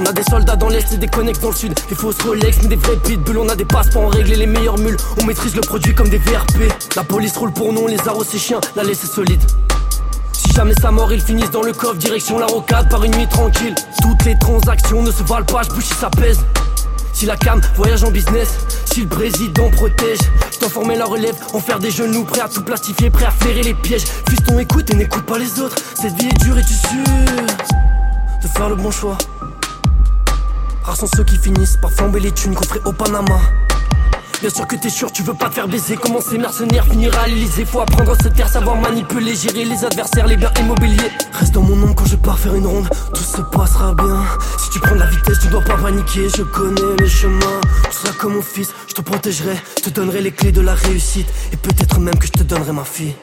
On a des soldats dans l'est et des dans le sud. Des fausses Rolex, mais des vrais pitbulls. On a des passeports, on règle les meilleures mules. On maîtrise le produit comme des VRP. La police roule pour nous, on les arrose ces chiens. La laisse est solide. Jamais ça mort, ils finissent dans le coffre, direction la rocade par une nuit tranquille. Toutes les transactions ne se valent pas, je si ça pèse. Si la cam voyage en business, si le président protège, je t'en former la relève, en faire des genoux, prêt à tout plastifier, prêt à flairer les pièges. Fiston écoute et n'écoute pas les autres. Cette vie est dure et tu sûr de faire le bon choix. Rares sont ceux qui finissent par flamber les thunes coffrées au Panama. Bien sûr que t'es sûr, tu veux pas te faire baiser. Comment ces mercenaires finira à l'Elysée Faut apprendre à se taire, savoir manipuler, gérer les adversaires, les biens immobiliers. Reste dans mon ombre quand je pars faire une ronde, tout se passera bien. Si tu prends de la vitesse, tu dois pas paniquer. Je connais les chemins, tu seras comme mon fils. Je te protégerai, te donnerai les clés de la réussite. Et peut-être même que je te donnerai ma fille.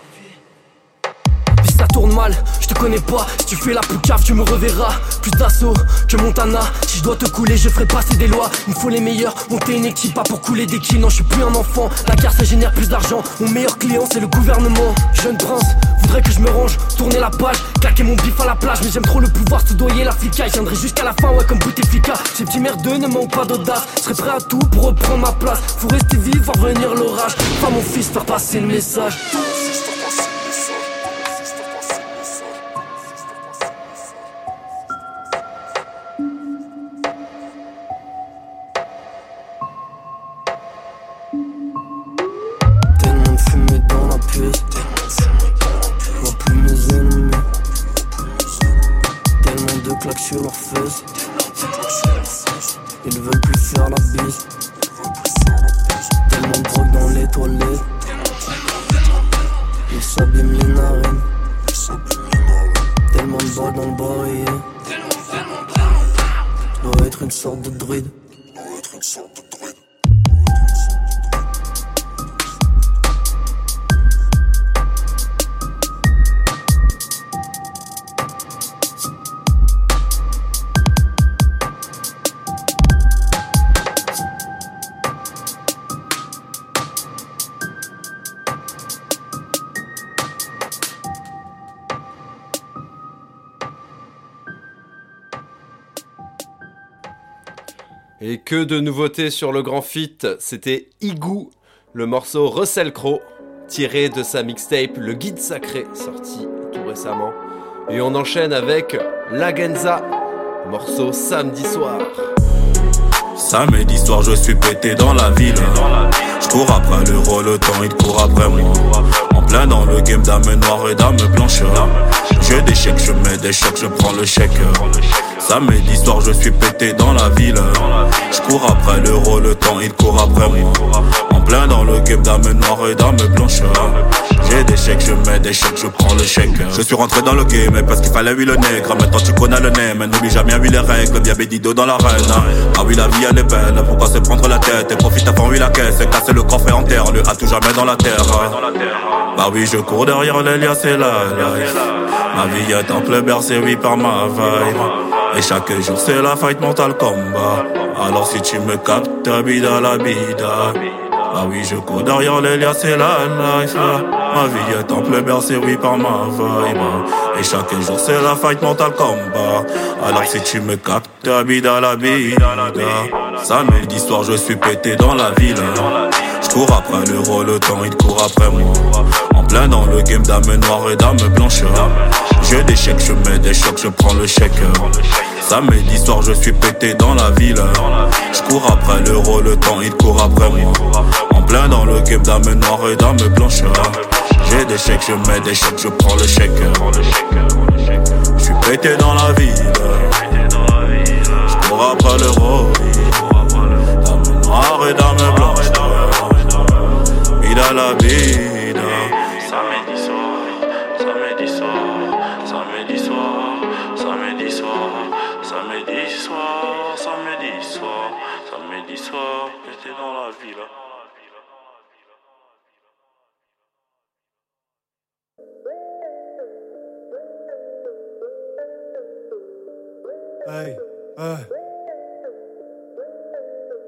Je te connais pas. Si tu fais la poucave, tu me reverras. Plus d'assaut que Montana. Si je dois te couler, je ferai passer des lois. Il me faut les meilleurs, monter une équipe, pas pour couler des kills. Non, je suis plus un enfant. La guerre, ça génère plus d'argent. Mon meilleur client, c'est le gouvernement. Jeune prince, voudrais que je me range, tourner la page, claquer mon bif à la plage. Mais j'aime trop le pouvoir, soudoyer la flicaille. Je viendrai jusqu'à la fin, ouais, comme Bouteflika. Ces petits merdeux ne manquent pas d'audace. Je serai prêt à tout pour reprendre ma place. Faut rester vivre, voir venir l'orage. Pas mon fils, faire passer le message. Que de nouveautés sur le grand fit, c'était Igou, le morceau Russell Crowe, tiré de sa mixtape Le Guide Sacré, sorti tout récemment. Et on enchaîne avec Lagenza, morceau samedi soir. Samedi soir, je suis pété dans la ville. Cours après le rôle, le temps il court après moi. En plein dans le game dame noire et dame blanche. J'ai des chèques, je mets des chèques, je prends le chèque. Samedi soir, je suis pété dans la ville. Je cours après l'euro, le temps il court après moi. Plein dans le game dame noire et dame blanche. J'ai des chèques, je mets des chèques, je prends le chèque. Je suis rentré dans le game parce qu'il fallait huile le nègre. Maintenant tu connais le nez, mais n'oublie jamais oui les règles. Bien bédido dans l'arène. Ah oui, la vie elle est belle, pourquoi se prendre la tête et profite avant oui la caisse et casser le coffre et en terre, le a tout jamais dans la terre. Bah oui, je cours derrière les liens, c'est la life. Ma vie est en plein bercé, oui, par ma vibe. Et chaque jour c'est la fight mentale combat. Alors si tu me captes, bida la bida. Bah oui, je cours derrière les liens, c'est la life. Ma vie est en plein bercé, oui, par ma vibe. Et chaque jour c'est la fight mentale combat. Alors si tu me captes, bida la bida. Samedi soir, je suis pété dans la ville. Je cours après le rôle, le temps il court après moi. Plein dans le game dame noire et dame blanche. J'ai des chèques, je mets des chocs, je prends le chèque. Samedi soir, je suis pété dans la ville. Je cours après le rôle, le temps il court après moi. En plein dans le game dame noire et dame blanche. J'ai des chèques, je mets des chocs, je prends le chèque. Je suis pété dans la ville. Je cours après le rôle. Dame noire et dame blanche. Vida la vida. La. Hey, hey.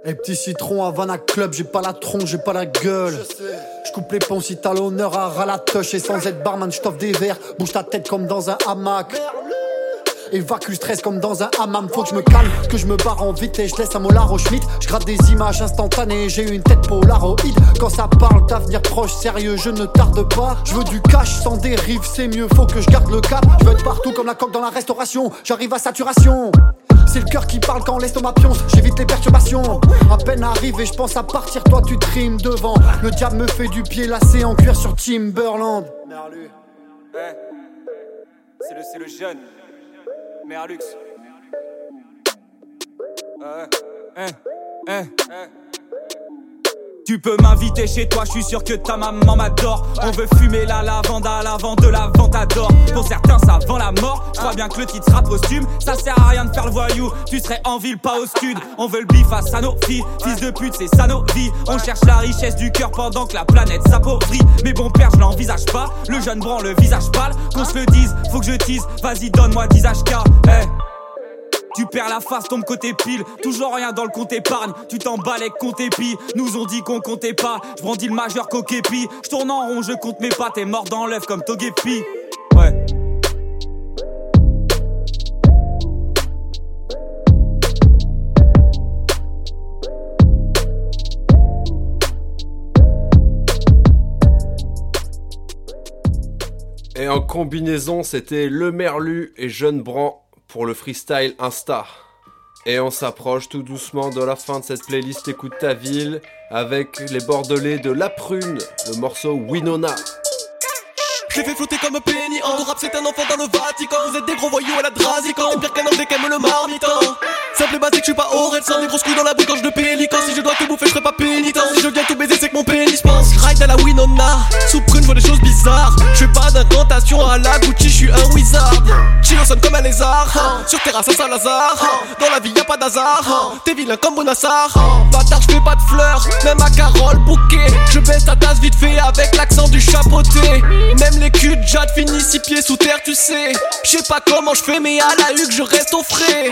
Hey, petit citron à Vanna Club, j'ai pas la tronche, j'ai pas la gueule. Je coupe les ponts si t'as l'honneur à ralatoche et sans être barman, je t'offre des verres. Bouge ta tête comme dans un hamac. Évacue stress comme dans un hammam, faut que je me calme, que je me barre en vitesse, je laisse un molar au Schmitt, je gratte des images instantanées, j'ai une tête polaroïde. Quand ça parle d'avenir proche, sérieux, je ne tarde pas. Je veux du cash sans dérive, c'est mieux, faut que je garde le cap. Je veux être partout comme la coque dans la restauration, j'arrive à saturation. C'est le cœur qui parle quand l'estomac pionce, j'évite les perturbations. À peine arrivé, je pense à partir, toi tu trimes devant. Le diable me fait du pied lacé en cuir sur Timberland. Merlu. Le, c'est le jeune. Merlux. Ouais. Eh. Eh. Tu peux m'inviter chez toi, je suis sûr que ta maman m'adore. On veut fumer la lavande à l'avant de la ventador. Pour certains, ça vend la mort. Je crois bien que le titre sera posthume. Ça sert à rien de faire le voyou. Tu serais en ville, pas au stud. On veut le bif à filles. Fils de pute, c'est vies. On cherche la richesse du cœur pendant que la planète s'appauvrit. Mais bon, père, je l'envisage pas. Le jeune branle le visage pâle. Qu'on se le dise, faut que je tease. Vas-y, donne-moi 10 HK. Eh. Tu perds la face, tombe côté pile. Toujours rien dans le compte épargne. Tu t'emballes avec compte épi. Nous ont dit qu'on comptait pas. Je brandis le majeur coquépi. Je tourne en rond, je compte mes pas. T'es mort dans l'œuf comme Togepi. Ouais. Et en combinaison, c'était Le Merlu et Jeune Bran pour le freestyle Insta. Et on s'approche tout doucement de la fin de cette playlist Écoute ta ville avec les Bordelais de La Prune, le morceau Winona. Je fais flotter comme penny En rap c'est un enfant dans le Vatican Vous êtes des gros voyous à la drasican T'es pire qu'un homme qu'aime le marmitant Simple et basique, je suis pas Aurel Sans des grosses couilles dans la bouche. Quand je de pélican Si je dois te bouffer, je serai pas pénitent Si je viens tout baiser, c'est que mon pénis pense. Ride à la Winona Sous prune, je vois des choses bizarres. Je fais pas d'incantation à la Gucci, je suis un wizard. Chilo sonne comme un lézard. Sur terrasse à Saint-Lazare Dans la vie y a pas d'hasard. T'es vilain comme Bonassar. Bâtard, je fais pas de fleurs Même à Carole bouquet. Je baisse ta tasse vite fait avec l'accent du chapeauté. Même les culs de Jade finissent six pieds sous terre, tu sais. Je sais pas comment je fais mais à la huque je reste au frais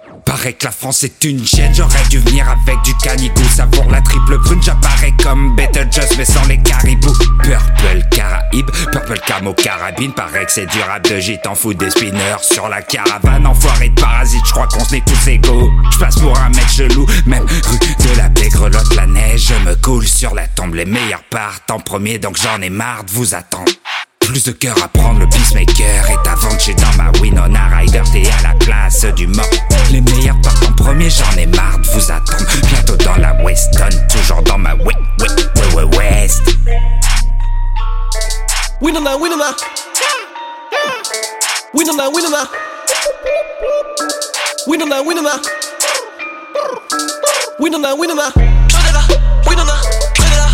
Paraît que la France est une chaîne, j'aurais dû venir avec du canicou Savoure la triple prune, j'apparais comme Betelgeuse mais sans les caribous. Purple Caraïbe, Purple Camo Carabine. Paraît que c'est du rap de gîte, t'en fous des spinners Sur la caravane, enfoiré de parasites, je crois qu'on se n'est tous égaux Je passe pour un mec chelou, même rue de la baie grelotte la neige Je me coule sur la tombe, les meilleurs partent en premier Donc j'en ai marre de vous attendre plus de cœur à prendre, le peacemaker est avant chez dans ma Winona Rider, t'es à la place du mort. Les meilleurs partent en premier, j'en ai marre de vous attendre. Bientôt dans la Weston, toujours dans ma oui, oui, oui, oui, West. Winona, Winona Winona, Winona Winona, Winona Winona, Winona Winona, Winona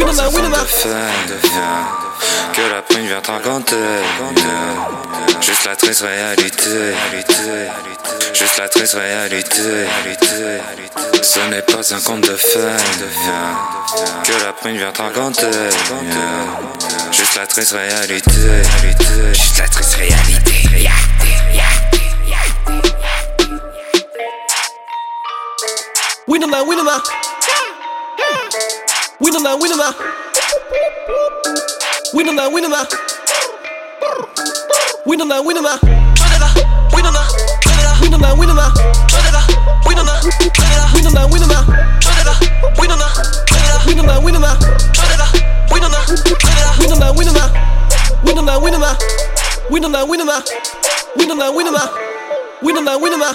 pas un fond de fin Que la prune vient en Juste la triste réalité. Juste la triste réalité. Ce n'est pas un conte de fin Que la prune vient en Juste la triste réalité. Juste la triste réalité Winner man, winner man. Winner man, winner man. Winner man, winner man. Winner man, winner man. Winner man, winner man. Winner man, winner man. Winner man, winner man. Winner man, winner man. Winner man, winner man. Winner man, winner man. Winner man, winner man. Winner man, winner man. Winner man, winner man. Winner man, winner man. Winner man, winner man.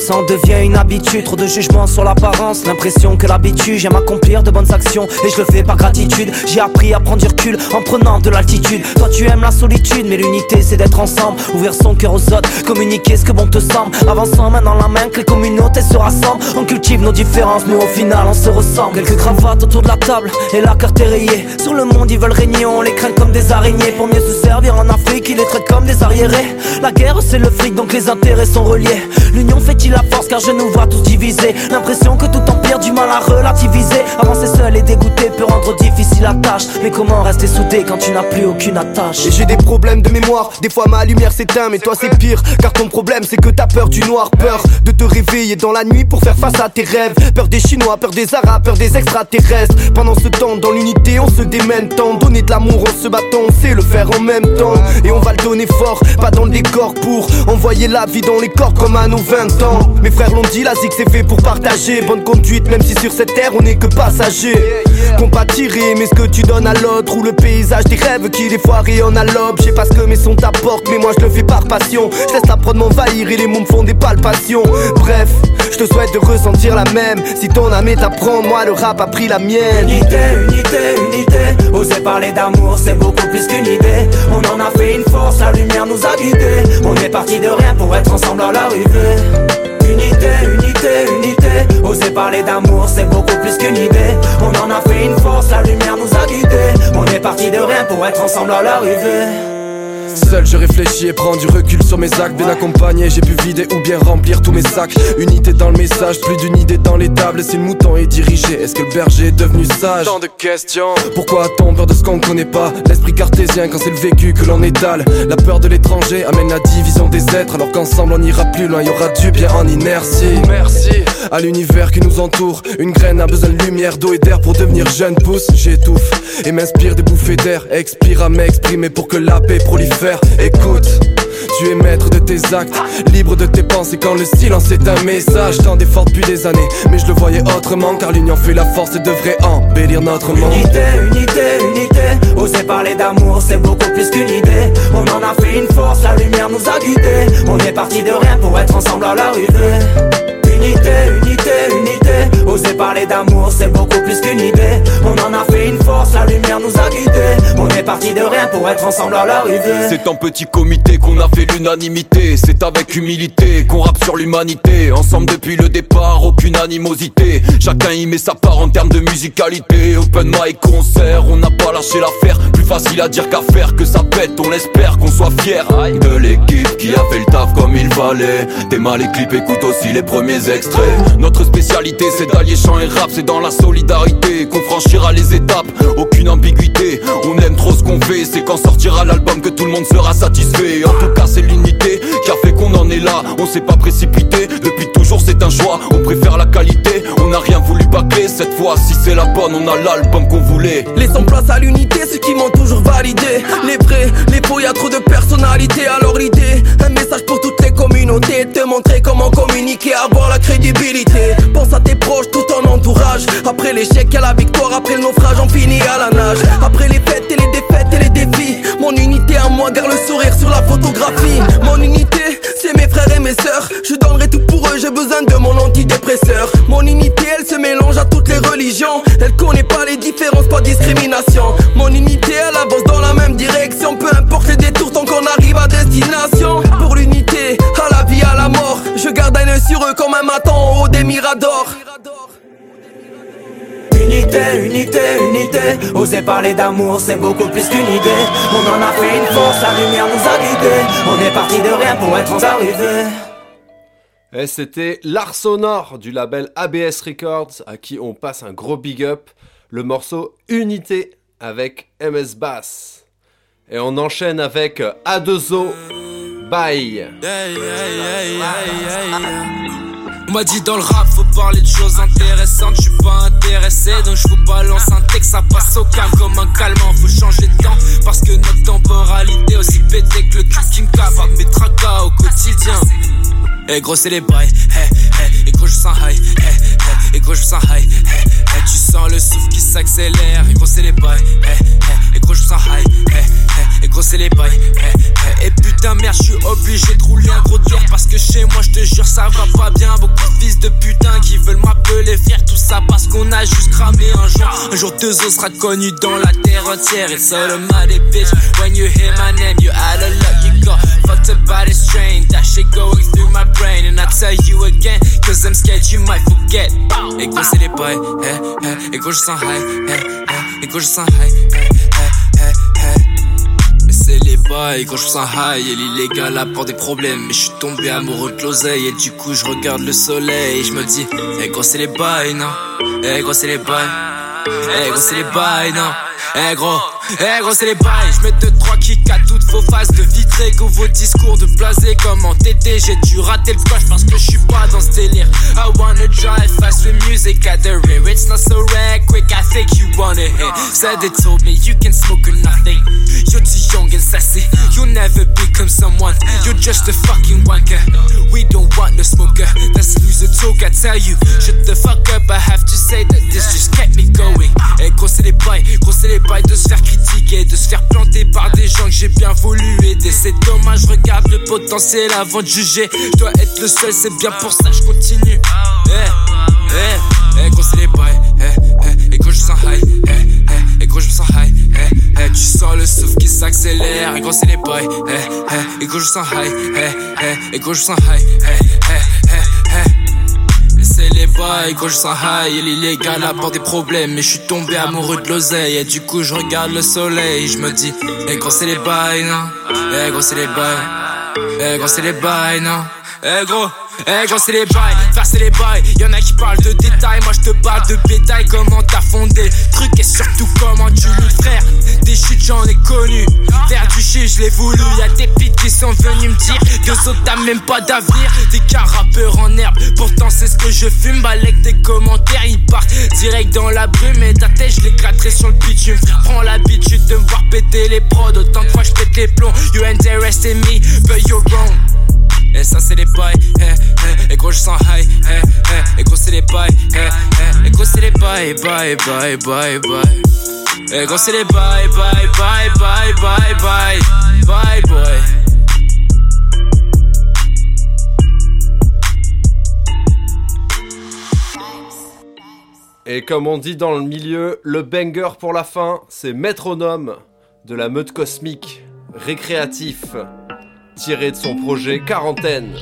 ça en devient une habitude Trop de jugement sur l'apparence, l'impression que l'habitude J'aime accomplir de bonnes actions. Et je le fais par gratitude. J'ai appris à prendre du recul en prenant de l'altitude. Toi tu aimes la solitude mais l'unité c'est d'être ensemble. Ouvrir son cœur aux autres, communiquer ce que bon te semble. Avançant main dans la main que les communautés se rassemblent. On cultive nos différences mais au final on se ressemble. Quelques cravates autour de la table et la carte est rayée. Sur le monde ils veulent régner, on les craint comme des araignées. Pour mieux se servir en Afrique ils les traitent comme des arriérés. La guerre c'est le fric donc les intérêts sont reliés L'union fait-il la force car je nous vois tous divisés L'impression que tout empire du mal à relativiser Avancer seul et dégoûté peut rendre difficile la tâche Mais comment rester soudé quand tu n'as plus aucune attache Et j'ai des problèmes de mémoire, des fois ma lumière s'éteint mais toi c'est pire. Car ton problème c'est que t'as peur du noir. Peur de te réveiller dans la nuit pour faire face à tes rêves. Peur des chinois, peur des arabes, peur des extraterrestres. Pendant ce temps dans l'unité on se démène tant. Donner de l'amour en se battant on sait le faire en même temps. Et on va le donner fort, pas dans le décor pour Envoyer la vie dans les corps comme à nos 20 ans. Mes frères l'ont dit, la zig c'est fait pour partager. Bonne conduite même si sur cette terre on n'est que passagers. Compatiré mais ce que tu donnes à l'autre Ou le paysage des rêves qui des fois rayonnent à l'aube. Je sais pas ce que mes sons t'apportent mais moi je le fais par passion. Je laisse la prod m'envahir et les mots me font des palpations. Bref, je te souhaite de ressentir la même. Si ton âme est moi le rap a pris la mienne. Unité, unité, unité. Oser parler d'amour c'est beaucoup plus qu'une idée. On en a fait une force, la lumière nous a guidés. On est parti de rien pour être ensemble à l'arrivée Unité, unité, unité Oser parler d'amour c'est beaucoup plus qu'une idée. On en a fait une force, la lumière nous a guidés. On est parti de rien pour être ensemble à l'arrivée Seul je réfléchis et prends du recul sur mes actes. Bien accompagné j'ai pu vider ou bien remplir tous mes sacs. Unité dans le message, plus d'une idée dans les tables. Si le mouton est dirigé, est-ce que le berger est devenu sage? Tant de questions. Pourquoi a-t-on peur de ce qu'on connaît pas? L'esprit cartésien quand c'est le vécu que l'on étale. La peur de l'étranger amène la division des êtres. Alors qu'ensemble on ira plus loin, y aura du bien en inertie. Merci. À l'univers qui nous entoure Une graine a besoin de lumière, d'eau et d'air pour devenir jeune. Pousse J'étouffe et m'inspire des bouffées d'air. Expire à m'exprimer pour que la paix prolifère Écoute tu es maître de tes actes, libre de tes pensées quand le silence est un message. Tant d'efforts depuis des années, mais je le voyais autrement car l'union fait la force et devrait embellir notre monde. Unité, unité, unité Oser parler d'amour c'est beaucoup plus qu'une idée On en a fait une force, la lumière nous a guidés On est parti de rien pour être ensemble à l'arrivée Unité, unité, unité. Oser parler d'amour c'est beaucoup plus qu'une idée. On en a fait une force, la lumière nous a guidés. On est parti de rien pour être ensemble à l'arrivée C'est en petit comité qu'on a fait l'unanimité. C'est avec humilité qu'on rappe sur l'humanité. Ensemble depuis le départ, aucune animosité. Chacun y met sa part en termes de musicalité. Open mic, concert, on n'a pas lâché l'affaire. Plus facile à dire qu'à faire, que ça pète, on espère qu'on soit fier De l'équipe qui a fait le taf comme il fallait. T'es mal les clips, écoute aussi les premiers Notre spécialité c'est d'allier chant et rap, c'est dans la solidarité Qu'on franchira les étapes, aucune ambiguïté On aime trop ce qu'on fait, c'est quand sortira l'album que tout le monde sera satisfait. En tout cas c'est l'unité qui a fait qu'on en est là On s'est pas précipité, depuis toujours c'est un choix On préfère la qualité, n'a rien voulu bâcler Cette fois si c'est la bonne, on a l'album qu'on voulait. Laissons place à l'unité, ceux qui m'ont toujours validé. Les vrais, les faux, y a trop de personnalité Alors l'idée, un message pour toutes les communautés. Te montrer comment communiquer, avoir la crédibilité. Pense à tes proches, tout ton entourage. Après l'échec, y'a la victoire, après le naufrage On finit à la nage, après les fêtes et les défaites et les défis à moi, garde le sourire sur la photographie. Mon unité, c'est mes frères et mes sœurs. Je donnerai tout pour eux, j'ai besoin de mon antidépresseur. Mon unité, elle se mélange à toutes les religions. Elle connaît pas les différences, pas discrimination. Mon unité, elle avance dans la même direction. Peu importe les détours tant qu'on arrive à destination. Pour l'unité, à la vie, à la mort. Je garde un œil sur eux comme un matin en haut des miradors Unité, unité, unité. Oser parler d'amour c'est beaucoup plus qu'une idée. On en a fait une force, la lumière nous a guidés. On est parti de rien pour être en arrivée Et c'était l'art sonore du label ABS Records à qui on passe un gros big up, le morceau Unité avec MS Bass. Et on enchaîne avec A2O Bye. On m'a dit dans le rap faut parler de choses intéressantes, je suis pas intéressé donc je vous balance un texte, ça passe au calme comme un calmant, faut changer de temps parce que notre temporalité aussi pété que le casting capable mes tracas au quotidien. Eh gros c'est les bails, eh eh, et gros je sens high, eh eh, et gros je sens high, eh, tu sens le souffle qui s'accélère, et gros c'est les bails, eh eh, et gros je sens high, eh eh, et gros c'est les bails, eh eh, et putain merde je suis obligé de rouler un gros tour parce que chez moi je te jure ça va pas bien, beaucoup de fils de putain qui veulent m'appeler faire tout ça parce qu'on a juste cramé un jour, un jour deux os sera connu dans la terre entière, it's all my bitch, when you hear my name you out of luck, you got fucked up by the strain, that shit going through my brain. And I tell you again, cause I'm scared you might forget. Et gros c'est les eh, et gros je sens high, eh, eh, et gros je sens high, eh. c'est les bails quand je sens high et l'illégal apporte des problèmes Mais je suis tombé amoureux de l'oseille. Et du coup je regarde le soleil. Et je me dis Eh gros c'est les bails non? Eh gros c'est les bails. Eh gros c'est les bails non? Eh gros eh gros c'est les bails, je mets 2-3 kicks à toutes vos phases de Que vos discours de blasé. Comme en J'ai dû rater le coche parce que je suis pas dans ce délire. I wanna drive fast with music at the rear. It's not so rare, quick I think you wanna hit Said they told me you can smoke or nothing. You're too young and sassy. You'll never become someone. You're just a fucking wanker. We don't want no smoker. That's loser talk I tell you. Shut the fuck up I have to say that this just kept me going. Eh gros c'est les bails, gros c'est les bails de se faire critiquer De se faire planter par des gens que j'ai bien voulu aider C'est dommage, regarde le potentiel avant de juger. Je dois être le seul, c'est bien pour ça je continue. Eh, eh, eh gros c'est les bails Eh, eh, et gros je sens high Eh, eh, et gros je me sens high Eh, eh, tu sens le souffle qui s'accélère Et gros c'est les bails Eh, eh, et gros je sens high Eh, eh, et gros je sens high eh, eh c'est les bails quand je high et l'illégal apporte des problèmes. Mais je suis tombé amoureux de l'oseille et du coup je regarde le soleil. Je me dis, eh gros c'est les bails non? Eh gros c'est les bails. Eh gros c'est les bails non? Eh gros eh gros c'est les bails, faire c'est les bails. Y'en a qui parlent de détails, moi je te parle de bétail. Comment t'as fondé le truc et surtout comment tu luttes frère? Des chutes j'en ai connu. Faire du shit je l'ai voulu. Y'a des pites qui sont venus me dire Que autres t'as même pas d'avenir. T'es qu'un rappeur en herbe Pourtant c'est ce que je fume. Balèque tes commentaires ils partent direct dans la brume. Et ta tête je l'éclaterai sur le bitume. Prends l'habitude de me voir péter les prods. Autant que fois je pète les plombs. You interested me but you're wrong et ça c'est les bails, eh, eh, et gros je sens high, eh, eh, et gros c'est les eh, et gros c'est les bails, bye, bye, bye, bye. Et gros c'est les bails, bye, bye, bye, bye, bye, bye, boy. Et comme on dit dans le milieu, le banger pour la fin, c'est Métronome de la meute cosmique, récréatif, tiré de son projet Quarantaine.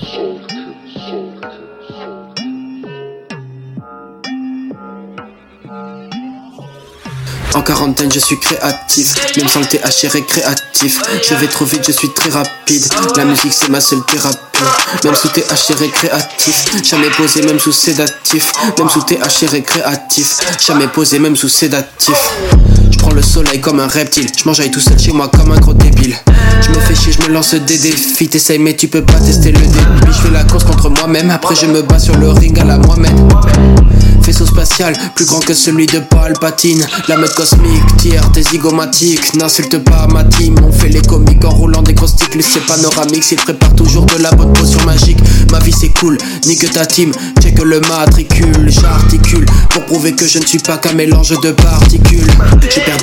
En quarantaine, je suis créatif, même sans le THR récréatif. Je vais trop vite, je suis très rapide. La musique, c'est ma seule thérapie. Même sous THR récréatif, jamais posé, même sous sédatif. Même sous THR récréatif, jamais posé, même sous sédatif. Le soleil comme un reptile, je mangeaille tout seul chez moi comme un gros débile. Je me fais chier, je me lance des défis, t'essayes mais tu peux pas tester le débit. Je fais la course contre moi-même, après je me bats sur le ring à la Mohamed. Faisceau spatial, plus grand que celui de Palpatine. La mode cosmique, tiers, t'es zygomatiques. N'insulte pas ma team, on fait les comiques en roulant des grosses sticks. C'est panoramique, s'il prépare toujours de la bonne potion magique. Ma vie c'est cool, nique ta team, check le matricule. J'articule pour prouver que je ne suis pas qu'un mélange de particules.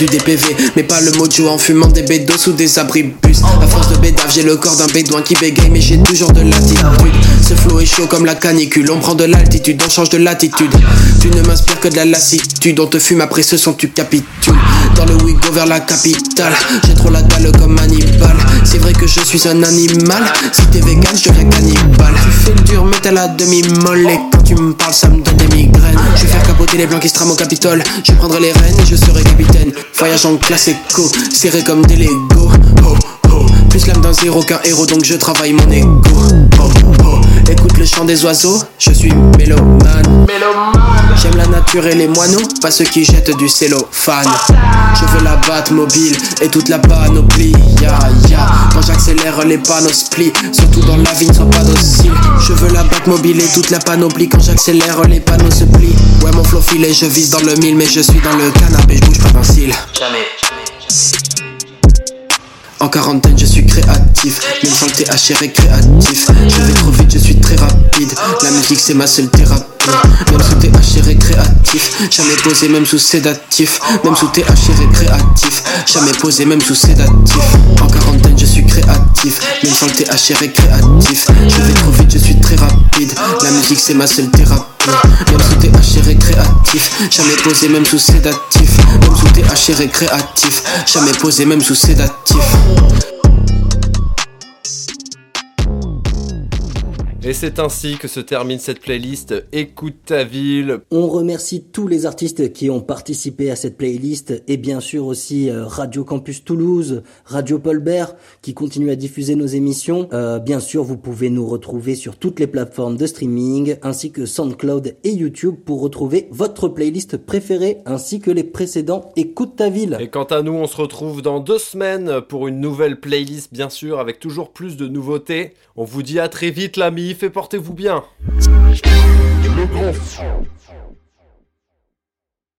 Des PV, mais pas le mojo en fumant des bédos sous des abribus. À force de bédave, j'ai le corps d'un bédouin qui bégaye, mais j'ai toujours de l'attitude. Ce flow est chaud comme la canicule, on prend de l'altitude, on change de latitude. Tu ne m'inspires que de la lassitude, on te fume après ce son, tu capitules. Dans le Wigo vers la capitale, j'ai trop la dalle comme Hannibal. C'est vrai que je suis un animal, si t'es vegan, je deviens cannibale. Tu fais le dur, mais t'as la demi-molle. Tu me parles, ça me donne des migraines. Je vais faire capoter les blancs qui se Capitole. Je prendrai les rênes et je serai capitaine. Voyage en classe éco, serré comme des Lego. Oh. Plus l'âme d'un zéro qu'un héros, donc je travaille mon ego. Oh, oh. Écoute le chant des oiseaux, je suis mélomane. J'aime la nature et les moineaux, pas ceux qui jettent du cellophane. Je veux la batte mobile et toute la panoplie. Ya ya, quand j'accélère les panneaux split, surtout dans la vie ne sois pas docile. Je veux la batte mobile et toute la panoplie quand j'accélère les panneaux se plient. Ouais, mon flow filé, je vise dans le mille, mais je suis dans le canapé, je bouge pas d'un cil. Jamais. En quarantaine, je suis créatif, même sans le THR récréatif. Je vais trop vite, je suis très rapide. La musique, c'est ma seule thérapie. Même sous THR récréatif, jamais posé, même sous sédatif. Même sous THR récréatif, jamais posé, même sous sédatif. En quarantaine, je suis créatif, même sans le THR récréatif. Je vais trop vite, je suis très rapide. La musique, c'est ma seule thérapie. Même sous THR récréatif, jamais posé, même sous sédatif. Même sous THR récréatif, jamais posé, même sous sédatif. Et c'est ainsi que se termine cette playlist Écoute ta ville. On remercie tous les artistes qui ont participé à cette playlist et bien sûr aussi euh, Radio Campus Toulouse, Radio Polbert qui continue à diffuser nos émissions. Euh, bien sûr, vous pouvez nous retrouver sur toutes les plateformes de streaming ainsi que SoundCloud et YouTube pour retrouver votre playlist préférée ainsi que les précédents Écoute ta ville. Et quant à nous, on se retrouve dans deux semaines pour une nouvelle playlist bien sûr avec toujours plus de nouveautés. On vous dit à très vite l'ami, fait portez-vous bien. Le